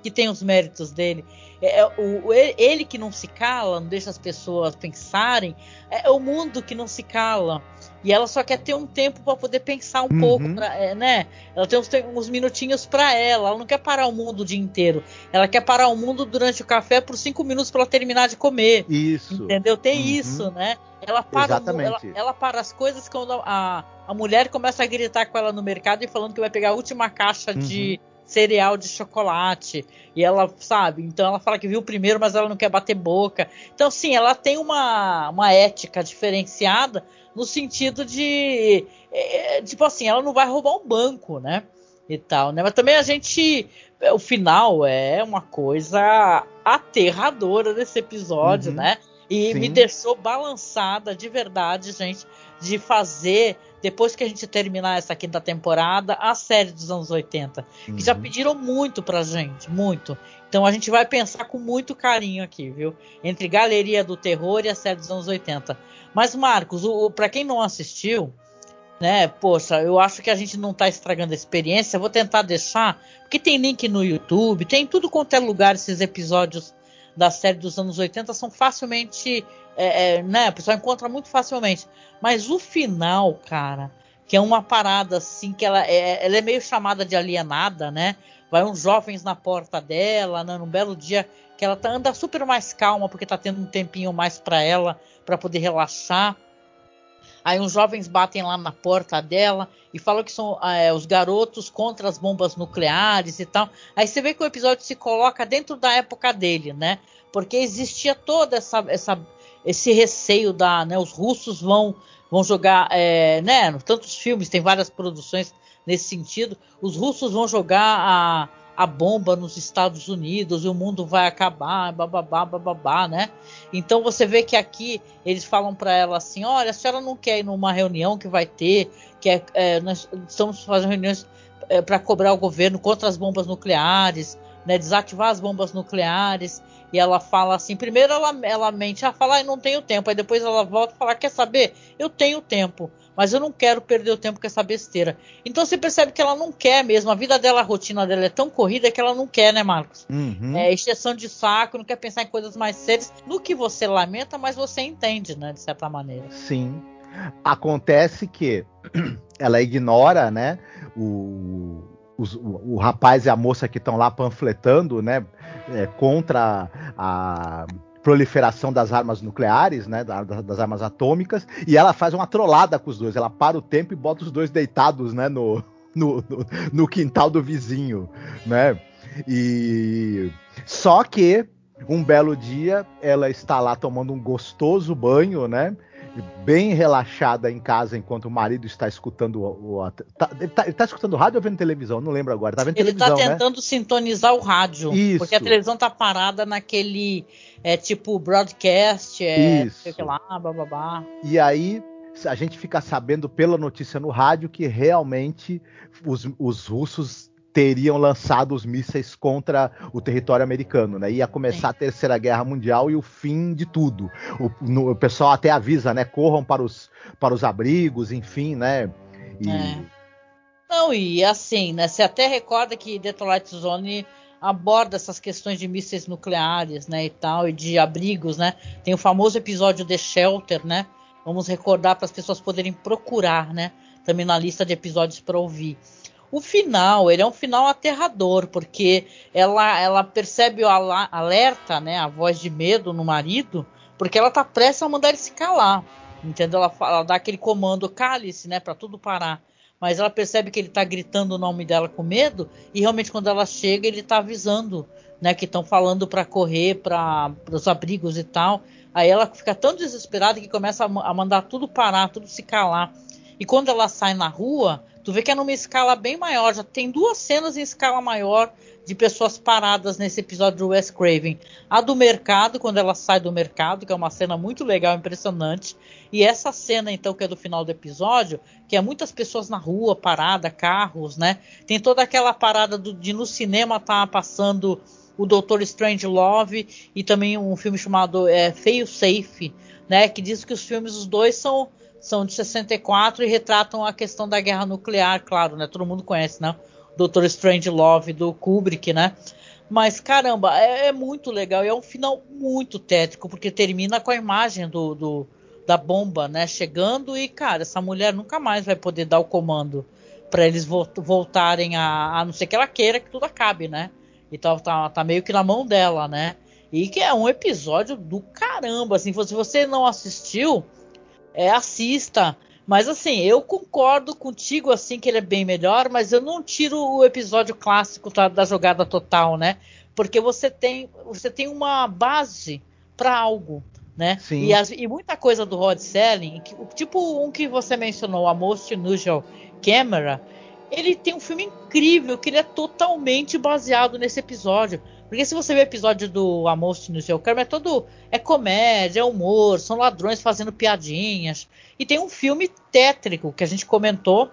Que tem os méritos dele, é, é o, ele que não se cala, não deixa as pessoas pensarem, é o mundo que não se cala. E ela só quer ter um tempo para poder pensar um uhum. pouco, pra, é, né? Ela tem uns, tem uns minutinhos para ela. Ela não quer parar o mundo o dia inteiro. Ela quer parar o mundo durante o café por cinco minutos para ela terminar de comer. Isso. Entendeu? Tem uhum. isso, né? Ela para, ela, ela, para as coisas quando a, a mulher começa a gritar com ela no mercado e falando que vai pegar a última caixa uhum. de cereal de chocolate. E ela, sabe, então ela fala que viu primeiro, mas ela não quer bater boca. Então, sim, ela tem uma, uma ética diferenciada no sentido de. É, tipo assim, ela não vai roubar um banco, né? E tal, né? Mas também a gente. O final é uma coisa aterradora desse episódio, uhum. né? E Sim. me deixou balançada de verdade, gente, de fazer depois que a gente terminar essa quinta temporada, a série dos anos 80. Uhum. Que já uhum. pediram muito pra gente, muito. Então a gente vai pensar com muito carinho aqui, viu? Entre Galeria do Terror e a série dos anos 80. Mas, Marcos, o, o para quem não assistiu, né? Poxa, eu acho que a gente não tá estragando a experiência. Eu vou tentar deixar, porque tem link no YouTube, tem tudo quanto é lugar esses episódios da série dos anos 80 são facilmente é, é, né, o pessoal encontra muito facilmente. Mas o final, cara, que é uma parada assim, que ela é, ela é meio chamada de alienada, né? Vai uns jovens na porta dela, né, num belo dia que ela tá, anda super mais calma porque tá tendo um tempinho mais para ela, para poder relaxar. Aí uns jovens batem lá na porta dela e falam que são é, os garotos contra as bombas nucleares e tal. Aí você vê que o episódio se coloca dentro da época dele, né? Porque existia toda essa, essa esse receio da, né, os russos vão vão jogar, é, né, tantos filmes, tem várias produções nesse sentido, os russos vão jogar a, a bomba nos Estados Unidos e o mundo vai acabar, bababá, bababá, né? Então você vê que aqui eles falam para ela assim, olha, a senhora não quer ir numa reunião que vai ter, que é, é nós estamos fazendo reuniões é, para cobrar o governo contra as bombas nucleares, né, desativar as bombas nucleares. E ela fala assim: primeiro ela, ela mente, ela fala, ah, não tenho tempo. Aí depois ela volta e fala: quer saber? Eu tenho tempo, mas eu não quero perder o tempo com essa besteira. Então você percebe que ela não quer mesmo. A vida dela, a rotina dela é tão corrida que ela não quer, né, Marcos? Uhum. É exceção de saco, não quer pensar em coisas mais sérias. No que você lamenta, mas você entende, né, de certa maneira. Sim. Acontece que ela ignora, né, o, os, o, o, rapaz e a moça que estão lá panfletando, né, é, contra a proliferação das armas nucleares, né, das armas atômicas, e ela faz uma trollada com os dois. Ela para o tempo e bota os dois deitados, né, no, no, no, no quintal do vizinho, né? E só que um belo dia ela está lá tomando um gostoso banho, né? Bem relaxada em casa enquanto o marido está escutando o. o tá, ele, está tá escutando rádio ou vendo televisão? Não lembro agora. Tá vendo ele tá televisão. Está tentando né? sintonizar o rádio. Isso. Porque a televisão tá parada naquele. É, tipo broadcast, é, Isso. sei lá, bababá. E aí a gente fica sabendo pela notícia no rádio que realmente os, os russos teriam lançado os mísseis contra o território americano, né? Ia começar Sim. a Terceira Guerra Mundial e o fim de tudo. O, no, o, pessoal até avisa, né? Corram para os, para os abrigos, enfim, né? E... É. Não, e assim, né? Você até recorda que Twilight Zone aborda essas questões de mísseis nucleares, né, e tal, e de abrigos, né? Tem o famoso episódio The Shelter, né? Vamos recordar para as pessoas poderem procurar, né? Também na lista de episódios para ouvir. O final, ele é um final aterrador, porque ela, ela percebe o alerta, né, a voz de medo no marido, porque ela tá prestes a mandar ele se calar. Entendeu? Ela, ela dá aquele comando, cale-se, né, para tudo parar. mas ela percebe que ele está gritando o nome dela com medo e realmente quando ela chega ele está avisando, né, que estão falando para correr para os abrigos e tal. Aí ela fica tão desesperada que começa a, a mandar tudo parar, tudo se calar. E quando ela sai na rua, tu vê que é numa escala bem maior. Já tem duas cenas em escala maior de pessoas paradas nesse episódio do Wes Craven. A do mercado, quando ela sai do mercado, que é uma cena muito legal, impressionante. E essa cena, então, que é do final do episódio, que é muitas pessoas na rua, parada, carros, né? Tem toda aquela parada do, de no cinema tá passando o Doutor Strange Love e também um filme chamado é, Feio Safe, né? Que diz que os filmes, os dois são são de 64 e retratam a questão da guerra nuclear, claro, né? Todo mundo conhece, né? Doutor Strange Love do Kubrick, né? Mas caramba, é, é, muito legal e é um final muito tétrico, porque termina com a imagem do, do, da bomba, né? Chegando e, cara, essa mulher nunca mais vai poder dar o comando para eles vo voltarem a, a não ser que ela queira que tudo acabe, né? Então tá, tá meio que na mão dela, né? E que é um episódio do caramba, assim, se você não assistiu, é, assista. Mas assim, eu concordo contigo assim que ele é bem melhor, mas eu não tiro o episódio clássico da, da jogada total, né? Porque você tem você tem uma base para algo, né? Sim. E, as, e, muita coisa do Rod Selling, que, tipo um que você mencionou, a Most Unusual Camera, ele tem um filme incrível que ele é totalmente baseado nesse episódio. Porque se você vê o episódio do Amos no seu Carmen, é todo. É comédia, é humor, são ladrões fazendo piadinhas. E tem um filme tétrico que a gente comentou,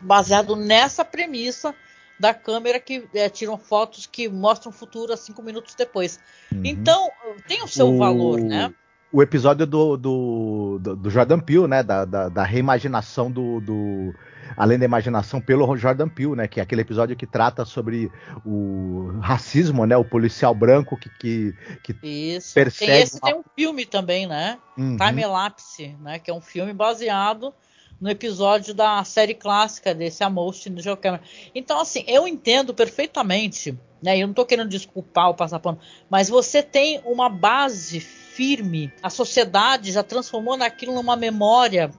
baseado nessa premissa da câmera que é, tiram fotos que mostram o futuro a cinco minutos depois. Uhum. Então, tem o seu o... valor, né? O episódio do, do, do, do Jordan Peele, né? Da, da, da reimaginação do, do Além da Imaginação, pelo Jordan Peele, né? Que é aquele episódio que trata sobre o racismo, né? O policial branco que, que, que Isso. persegue... Tem esse uma... tem um filme também, né? Uhum. Time Elapse, né? Que é um filme baseado no episódio da série clássica desse Amost no Joe Cameron. Então, assim, eu entendo perfeitamente, né? Eu não estou querendo desculpar o passapano, mas você tem uma base firme. A sociedade já transformou naquilo numa memória,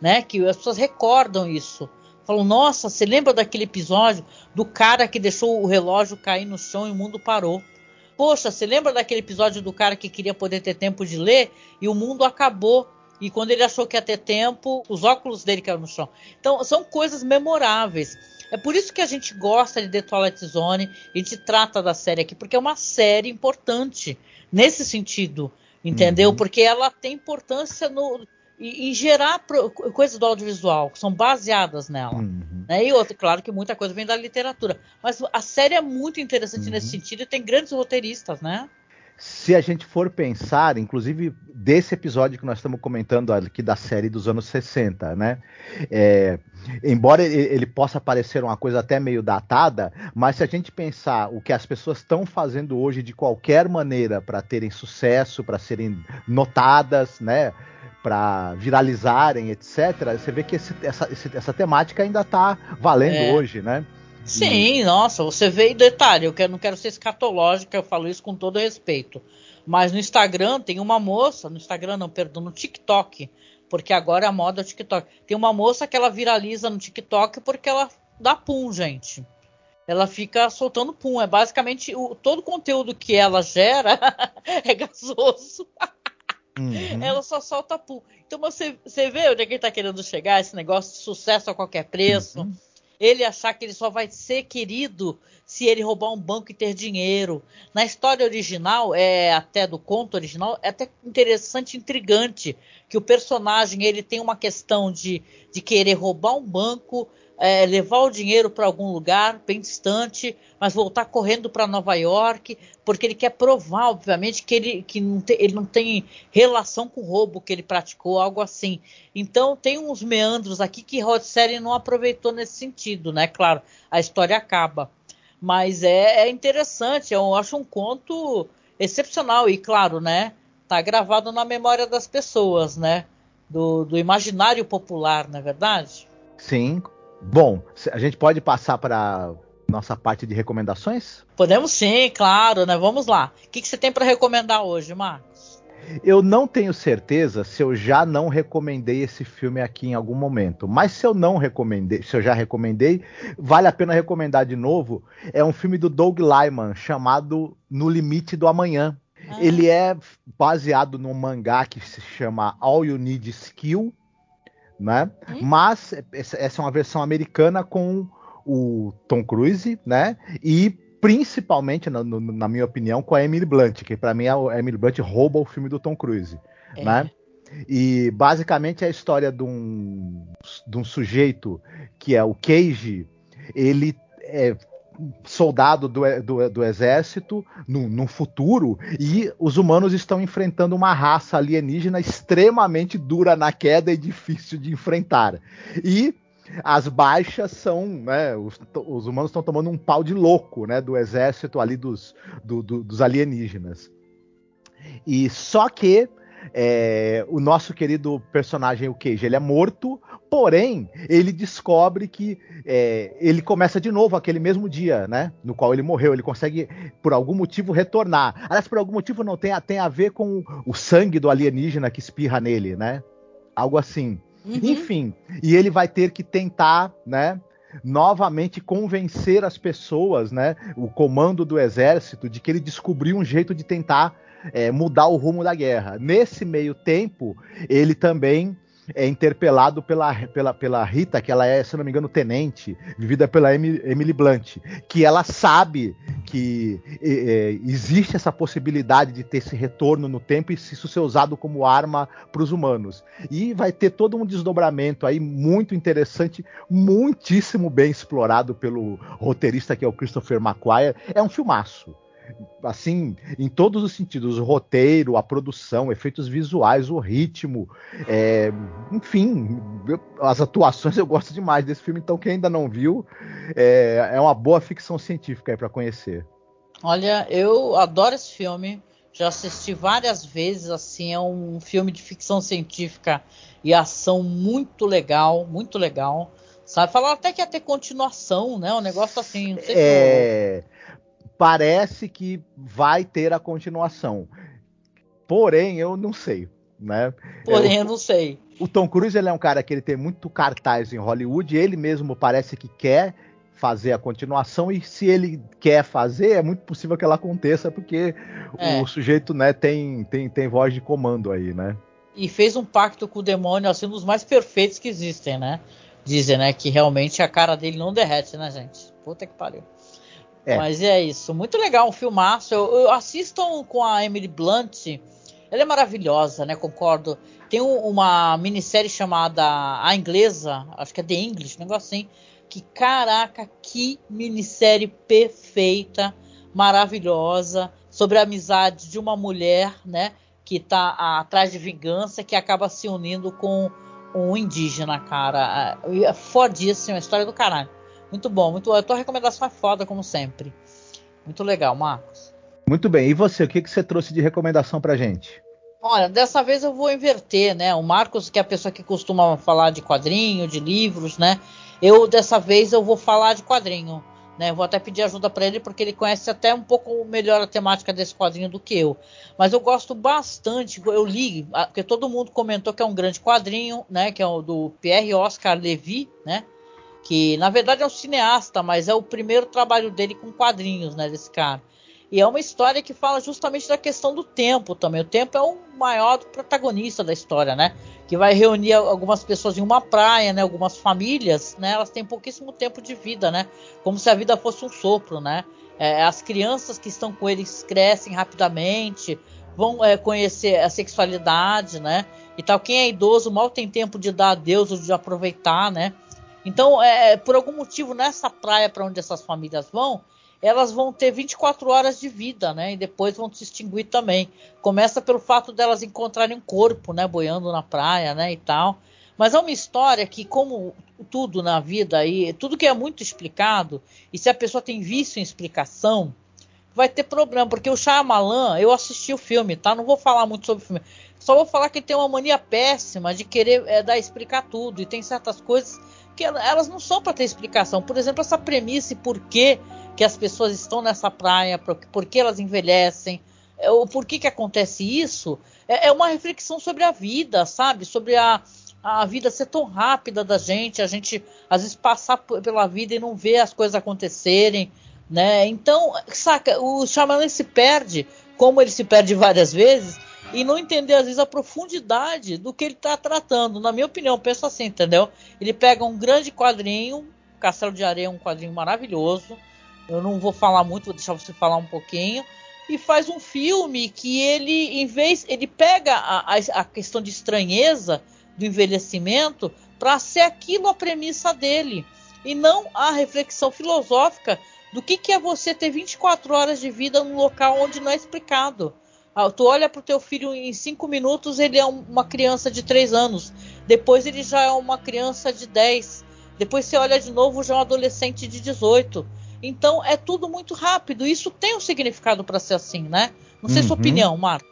né? Que as pessoas recordam isso. Falam, nossa, você lembra daquele episódio do cara que deixou o relógio cair no chão e o mundo parou? Poxa, você lembra daquele episódio do cara que queria poder ter tempo de ler e o mundo acabou? E quando ele achou que ia ter tempo, os óculos dele caíram no chão. Então, são coisas memoráveis. É por isso que a gente gosta de The Twilight Zone e te trata da série aqui, porque é uma série importante nesse sentido, entendeu? Uhum. Porque ela tem importância no, e, e gerar pro, coisas do audiovisual que são baseadas nela. Uhum. Né? E outra, claro que muita coisa vem da literatura. Mas a série é muito interessante uhum. nesse sentido e tem grandes roteiristas, né? Se a gente for pensar, inclusive desse episódio que nós estamos comentando aqui da série dos anos 60, né? É, embora ele, ele, possa parecer uma coisa até meio datada, mas se a gente pensar o que as pessoas estão fazendo hoje de qualquer maneira para terem sucesso, para serem notadas, né? para viralizarem, etc., você vê que esse, essa, esse, essa temática ainda está valendo é. hoje, né? Sim, e... nossa, você vê em detalhe, eu quero, não quero ser escatológica, eu falo isso com todo respeito. Mas no Instagram tem uma moça, no Instagram não, perdão, no TikTok, porque agora é a moda é o TikTok. Tem uma moça que ela viraliza no TikTok porque ela dá pum, gente. Ela fica soltando pum. É basicamente o, todo o conteúdo que ela gera é gasoso. Uhum. Ela só solta pum. Então você, você vê onde é que ele tá querendo chegar, esse negócio de sucesso a qualquer preço. Uhum. Ele achar que ele só vai ser querido se ele roubar um banco e ter dinheiro. Na história original, é até do conto original, é até interessante, intrigante, que o personagem ele tem uma questão de, de querer roubar um banco, é, levar o dinheiro para algum lugar bem distante, mas voltar correndo para Nova York, porque ele quer provar, obviamente, que ele, que não, te, ele não tem relação com o roubo que ele praticou, algo assim. Então tem uns meandros aqui que Rod Serling não aproveitou nesse sentido, né? Claro, a história acaba. Mas é, é interessante, eu acho um conto excepcional e, claro, né? Tá gravado na memória das pessoas, né? Do, do imaginário popular, não é verdade? Sim, Bom, a gente pode passar para nossa parte de recomendações? Podemos sim, claro, né? Vamos lá. O que, que você tem para recomendar hoje, Marcos? Eu não tenho certeza se eu já não recomendei esse filme aqui em algum momento. Mas se eu não recomendei, se eu já recomendei, vale a pena recomendar de novo. É um filme do Doug Lyman chamado No Limite do Amanhã. Ah. Ele é baseado num mangá que se chama All You Need Skill, né? Hum? Mas essa é uma versão americana com o Tom Cruise, né? E principalmente, na, na minha opinião, com a Emily Blunt, que para mim a Emily Blunt rouba o filme do Tom Cruise, é. né? E basicamente é a história de um, de um sujeito que é o Cage, ele é soldado do, do, do exército no, no, futuro e os humanos estão enfrentando uma raça alienígena extremamente dura na queda e difícil de enfrentar. E as baixas são, né, os, os humanos estão tomando um pau de louco, né, do exército ali dos, do, do, dos alienígenas. E só que é, o nosso querido personagem, o Cage, ele é morto, porém, ele descobre que é, ele começa de novo aquele mesmo dia, né? No qual ele morreu. Ele consegue, por algum motivo, retornar. Aliás, por algum motivo não tem, tem a ver com o sangue do alienígena que espirra nele, né? Algo assim. Uhum. Enfim, e ele vai ter que tentar, né? novamente convencer as pessoas, né, o comando do exército, de que ele descobriu um jeito de tentar é, mudar o rumo da guerra. Nesse meio tempo, ele também é interpelado pela, pela, pela Rita, que ela é, se não me engano, tenente, vivida pela Emily Blunt, que ela sabe que é, existe essa possibilidade de ter esse retorno no tempo e isso ser usado como arma para os humanos. E vai ter todo um desdobramento aí muito interessante, muitíssimo bem explorado pelo roteirista que é o Christopher McQuarrie. É um filmaço assim, em todos os sentidos, o roteiro, a produção, efeitos visuais, o ritmo, é, enfim, eu, as atuações eu gosto demais desse filme, então quem ainda não viu, é, é uma boa ficção científica aí para conhecer. Olha, eu adoro esse filme, já assisti várias vezes, assim, é um filme de ficção científica e ação muito legal, muito legal. Sabe, falar até que ia ter continuação, né? Um negócio assim, não sei é... se parece que vai ter a continuação. Porém, eu não sei, né? Porém, eu, eu não sei. O Tom Cruise ele é um cara que ele tem muito cartaz em Hollywood, ele mesmo parece que quer fazer a continuação e se ele quer fazer, é muito possível que ela aconteça porque é. o sujeito, né, tem, tem tem voz de comando aí, né? E fez um pacto com o demônio assim dos mais perfeitos que existem, né? Dizem, né, que realmente a cara dele não derrete, né, gente? Puta que pariu. É. Mas é isso. Muito legal, um filmaço. Eu, eu assistam com a Emily Blunt. Ela é maravilhosa, né? Concordo. Tem um, uma minissérie chamada A Inglesa, acho que é The English, um negócio assim. Que caraca, que minissérie perfeita, maravilhosa, sobre a amizade de uma mulher, né? Que tá atrás de vingança, que acaba se unindo com um indígena, cara. É fodíssima, a história do caralho. Muito bom, muito A tua recomendação é foda, como sempre. Muito legal, Marcos. Muito bem. E você, o que, que você trouxe de recomendação pra gente? Olha, dessa vez eu vou inverter, né? O Marcos, que é a pessoa que costuma falar de quadrinho, de livros, né? Eu, dessa vez, eu vou falar de quadrinho. Né, vou até pedir ajuda para ele porque ele conhece até um pouco melhor a temática desse quadrinho do que eu. Mas eu gosto bastante, eu li, porque todo mundo comentou que é um grande quadrinho, né, que é o do Pierre Oscar Levy, né, que na verdade é um cineasta, mas é o primeiro trabalho dele com quadrinhos, né, desse cara. E é uma história que fala justamente da questão do tempo também. O tempo é o maior protagonista da história, né? Que vai reunir algumas pessoas em uma praia, né? Algumas famílias, né? Elas têm pouquíssimo tempo de vida, né? Como se a vida fosse um sopro, né? É, as crianças que estão com eles crescem rapidamente, vão é, conhecer a sexualidade, né? E tal. Quem é idoso mal tem tempo de dar adeus ou de aproveitar, né? Então, é, é, por algum motivo, nessa praia para onde essas famílias vão, elas vão ter 24 horas de vida, né? E depois vão se extinguir também. Começa pelo fato delas encontrarem um corpo, né? Boiando na praia, né? E tal. Mas é uma história que, como tudo na vida aí, tudo que é muito explicado, e se a pessoa tem vício em explicação, vai ter problema. Porque o Shyamalan, eu assisti o filme, tá? Não vou falar muito sobre o filme. Só vou falar que ele tem uma mania péssima de querer é, dar explicar tudo. E tem certas coisas que elas não são para ter explicação. Por exemplo, essa premissa e por que, que as pessoas estão nessa praia, por, por que elas envelhecem, é, o por que, que acontece isso, é, é uma reflexão sobre a vida, sabe? Sobre a, a vida ser tão rápida da gente, a gente às vezes passar pela vida e não ver as coisas acontecerem, né? Então, saca, o Shyamalan se perde, como ele se perde várias vezes, e não entender às vezes a profundidade do que ele está tratando. Na minha opinião, penso assim, entendeu? Ele pega um grande quadrinho, Castelo de Areia é um quadrinho maravilhoso. Eu não vou falar muito, vou deixar você falar um pouquinho. E faz um filme que ele, em vez, ele pega a, a, questão de estranheza do envelhecimento para ser aquilo a premissa dele e não a reflexão filosófica do que, que é você ter 24 horas de vida num local onde não é explicado. Ah, tu olha para o teu filho em cinco minutos, ele é uma criança de 3 anos. Depois ele já é uma criança de 10. Depois você olha de novo, já é um adolescente de 18. Então é tudo muito rápido. Isso tem um significado para ser assim, né? Não sei uhum. sua opinião, Marco.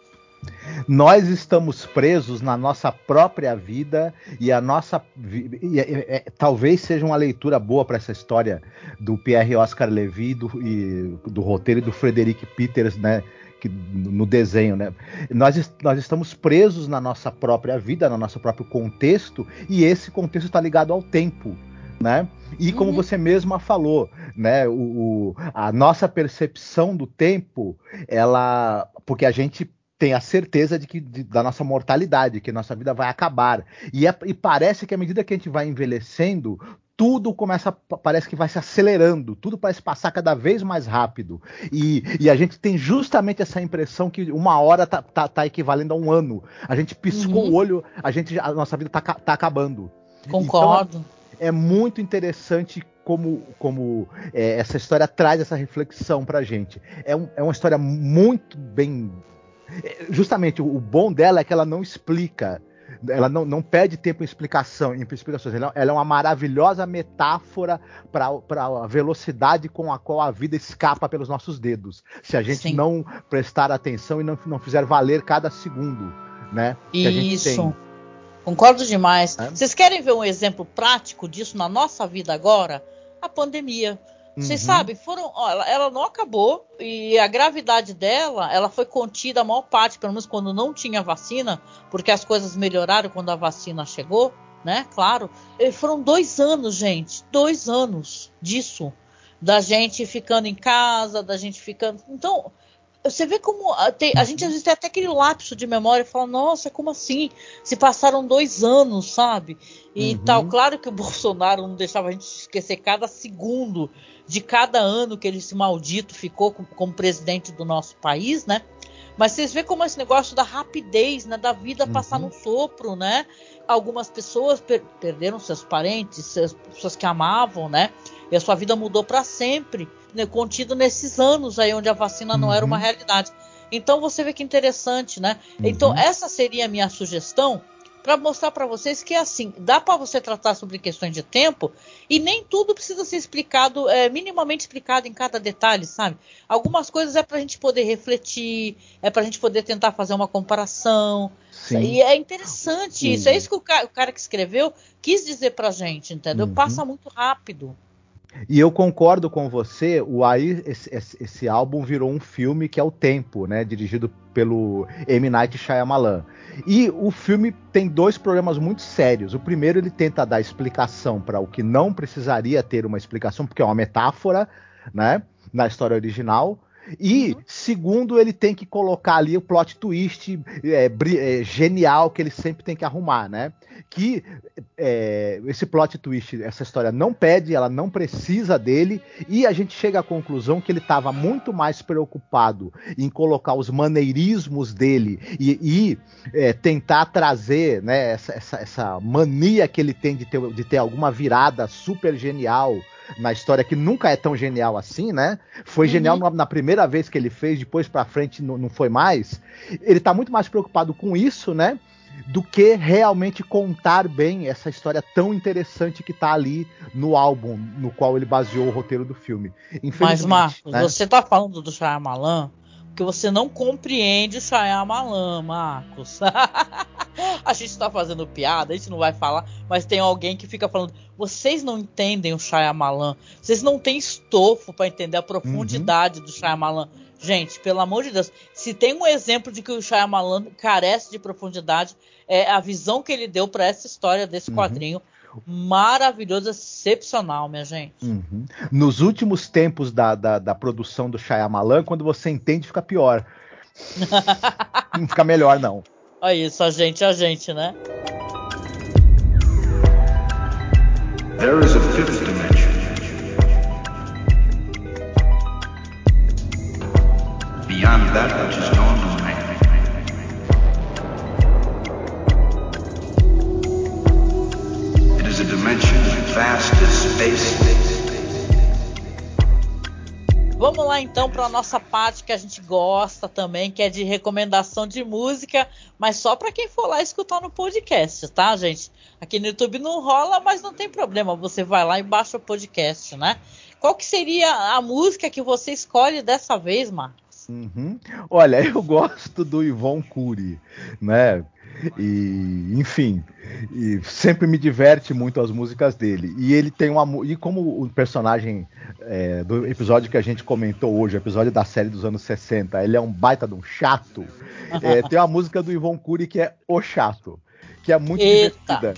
Nós estamos presos na nossa própria vida e a nossa e, e, e, talvez seja uma leitura boa para essa história do Pierre Oscar Levy do, e do roteiro do Frederic Peters, né? Que, no desenho, né? Nós, nós estamos presos na nossa própria vida, no nosso próprio contexto, e esse contexto está ligado ao tempo. Né? E como uhum. você mesma falou, né, o, o, a nossa percepção do tempo, ela, porque a gente tem a certeza de que de, da nossa mortalidade, que nossa vida vai acabar. E, é, e parece que à medida que a gente vai envelhecendo, tudo começa, parece que vai se acelerando, tudo parece passar cada vez mais rápido. E, e a gente tem justamente essa impressão que uma hora tá, tá, tá equivalendo a um ano. A gente piscou uhum. o olho, a gente, a nossa vida tá, tá acabando. Concordo. Então, é muito interessante como, como é, essa história traz essa reflexão pra gente. É, um, é uma história muito bem Justamente, o bom dela é que ela não explica. Ela não, não pede tempo em explicação, em explicações. Ela, ela é uma maravilhosa metáfora para a velocidade com a qual a vida escapa pelos nossos dedos. Se a gente Sim. não prestar atenção e não, não fizer valer cada segundo, né? Isso. Concordo demais. É? Vocês querem ver um exemplo prático disso na nossa vida agora? A pandemia. Vocês uhum. sabem, foram, ó, ela, ela, não acabou e a gravidade dela, ela foi contida a maior parte, pelo menos quando não tinha vacina, porque as coisas melhoraram quando a vacina chegou, né? Claro. E foram dois anos, gente, dois anos disso, da gente ficando em casa, da gente ficando. Então, você vê como a, tem, a gente às vezes tem até aquele lapso de memória e fala, nossa, como assim? Se passaram dois anos, sabe? E uhum. tal. Claro que o Bolsonaro não deixava a gente esquecer cada segundo de cada ano que ele, esse maldito, ficou como, como presidente do nosso país, né? Mas vocês vê como esse negócio da rapidez, né, da vida passar uhum. no sopro, né? Algumas pessoas per perderam seus parentes, as pessoas que amavam, né? E a sua vida mudou para sempre, né, contido nesses anos aí onde a vacina uhum. não era uma uhum. realidade. Então você vê que interessante, né? Então, uhum. Então essa seria a minha sugestão para mostrar para vocês que é assim, dá para você tratar sobre questões de tempo e nem tudo precisa ser explicado, é, minimamente explicado em cada detalhe, sabe? Algumas coisas é para a gente poder refletir, é para a gente poder tentar fazer uma comparação. Sim. E é interessante Sim. isso. É isso que o cara, o cara, que escreveu quis dizer para gente, entendeu? Uhum. Passa muito rápido. E eu concordo com você, o aí esse, esse, esse, álbum virou um filme que é o Tempo, né, dirigido pelo M Night Shyamalan. E o filme tem dois problemas muito sérios. O primeiro ele tenta dar explicação para o que não precisaria ter uma explicação, porque é uma metáfora, né, na história original. E, uhum. segundo, ele tem que colocar ali o plot twist é, é, genial que ele sempre tem que arrumar, né? Que é, esse plot twist, essa história não pede, ela não precisa dele, e a gente chega à conclusão que ele estava muito mais preocupado em colocar os maneirismos dele e, e é, tentar trazer né, essa, essa, essa, mania que ele tem de ter, de ter alguma virada super genial na história que nunca é tão genial assim, né? Foi uhum. genial na, primeira vez que ele fez, depois para frente não, não foi mais. Ele tá muito mais preocupado com isso, né? Do que realmente contar bem essa história tão interessante que tá ali no álbum no qual ele baseou o roteiro do filme. Mas, Marcos, né? você tá falando do Shyamalan porque você não compreende o Shyamalan, Marcos. a gente está fazendo piada, a gente não vai falar, mas tem alguém que fica falando: vocês não entendem o Shyamalan, vocês não têm estofo para entender a profundidade uhum. do Shyamalan. Gente, pelo amor de Deus, se tem um exemplo de que o Shyamalan carece de profundidade, é a visão que ele deu para essa história desse uhum. quadrinho maravilhoso, excepcional, minha gente. Uhum. Nos últimos tempos da, da, da, produção do Shyamalan, quando você entende, fica pior. não fica melhor, não. Olha isso, a gente, a gente, né? There is a fifth dimension. Beyond that which is known to man. It is a dimension vast as space. Vamos lá então para a nossa parte que a gente gosta também, que é de recomendação de música, mas só para quem for lá escutar no podcast, tá, gente? Aqui no YouTube não rola, mas não tem problema, você vai lá e baixa o podcast, né? Qual que seria a música que você escolhe dessa vez, Marcos? Uhum. Olha, eu gosto do Ivon Cury, né? E, enfim, e sempre me diverte muito as músicas dele. E ele tem uma. E como o personagem é, do episódio que a gente comentou hoje, o episódio da série dos anos 60, ele é um baita de um chato. É, tem uma música do Ivon Cury que é O Chato, que é muito Eita. divertida.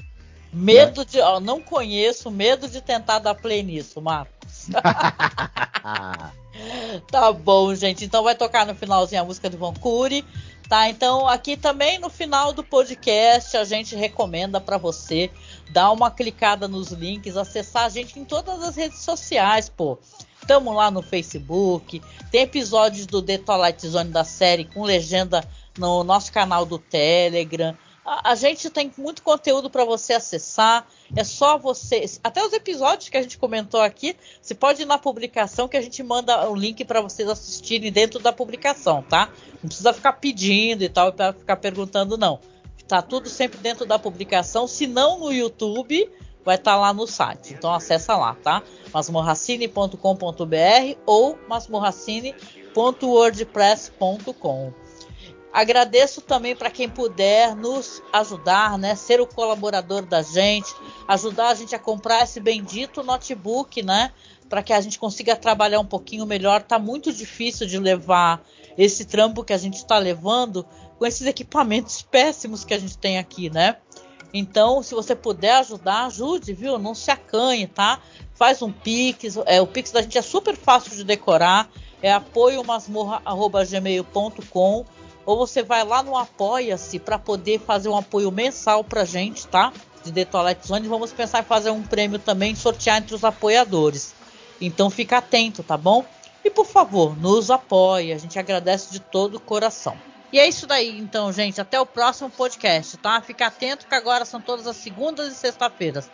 Medo né? de. Ó, não conheço, medo de tentar dar play nisso, Marcos. tá bom, gente. Então vai tocar no finalzinho a música do Ivon Cury. Tá, então aqui também no final do podcast a gente recomenda para você dar uma clicada nos links, acessar a gente em todas as redes sociais, pô. Tamo lá no Facebook, tem episódios do The Twilight Zone da série com legenda no nosso canal do Telegram. A, gente tem muito conteúdo para você acessar. É só você. Até os episódios que a gente comentou aqui, você pode ir na publicação que a gente manda o link para vocês assistirem dentro da publicação, tá? Não precisa ficar pedindo e tal, para ficar perguntando, não. Tá tudo sempre dentro da publicação. Se não no YouTube, vai estar tá lá no site. Então acessa lá, tá? masmorracine.com.br ou masmorracine.wordpress.com. Agradeço também para quem puder nos ajudar, né? Ser o colaborador da gente, ajudar a gente a comprar esse bendito notebook, né? Para que a gente consiga trabalhar um pouquinho melhor. Tá muito difícil de levar esse trampo que a gente está levando com esses equipamentos péssimos que a gente tem aqui, né? Então, se você puder ajudar, ajude, viu? Não se acanhe, tá? Faz um Pix. É, o Pix da gente é super fácil de decorar. É apoiomasmorra.gmail.com ou você vai lá no Apoia-se para poder fazer um apoio mensal para gente, tá? De The Twilight Zone. Vamos pensar em fazer um prêmio também, sortear entre os apoiadores. Então fica atento, tá bom? E por favor, nos apoie. A gente agradece de todo o coração. E é isso daí, então, gente. Até o próximo podcast, tá? Fica atento que agora são todas as segundas e sexta-feiras.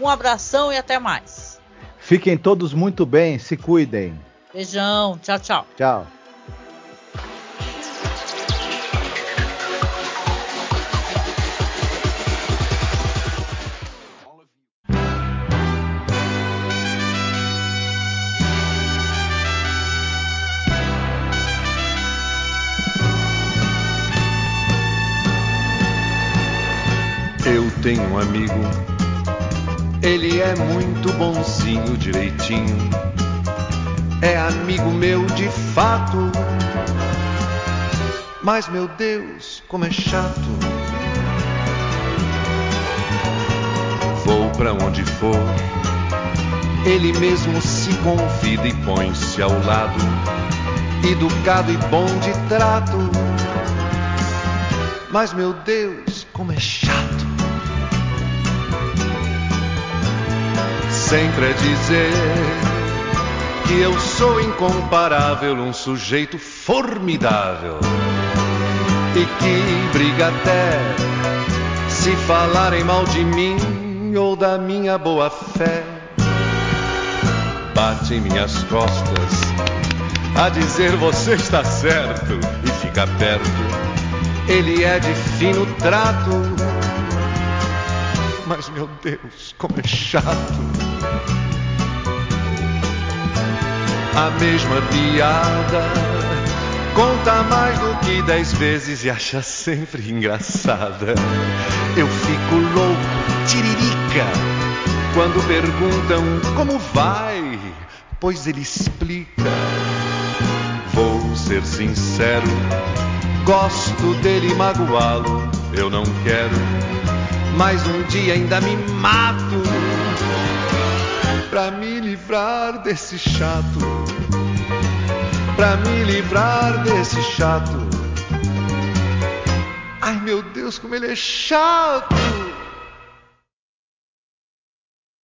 Um abração e até mais. Fiquem todos muito bem, se cuidem. Beijão, tchau, tchau. Tchau. Tenho um amigo, ele é muito bonzinho, direitinho. É amigo meu de fato. Mas meu Deus, como é chato. Vou para onde for, ele mesmo se convida e põe-se ao lado. Educado e bom de trato. Mas meu Deus, como é chato. Sempre a dizer que eu sou incomparável, um sujeito formidável e que briga até se falarem mal de mim ou da minha boa fé. Bate em minhas costas a dizer você está certo e fica perto. Ele é de fino trato, mas meu Deus, como é chato. a mesma piada. Conta mais do que dez vezes e acha sempre engraçada. Eu fico louco, tiririca, quando perguntam como vai, pois ele explica. Vou ser sincero, gosto dele magoá-lo, eu não quero. Mas um dia ainda me mato pra me livrar desse chato. Pra me livrar desse chato. Ai meu Deus, como ele é chato!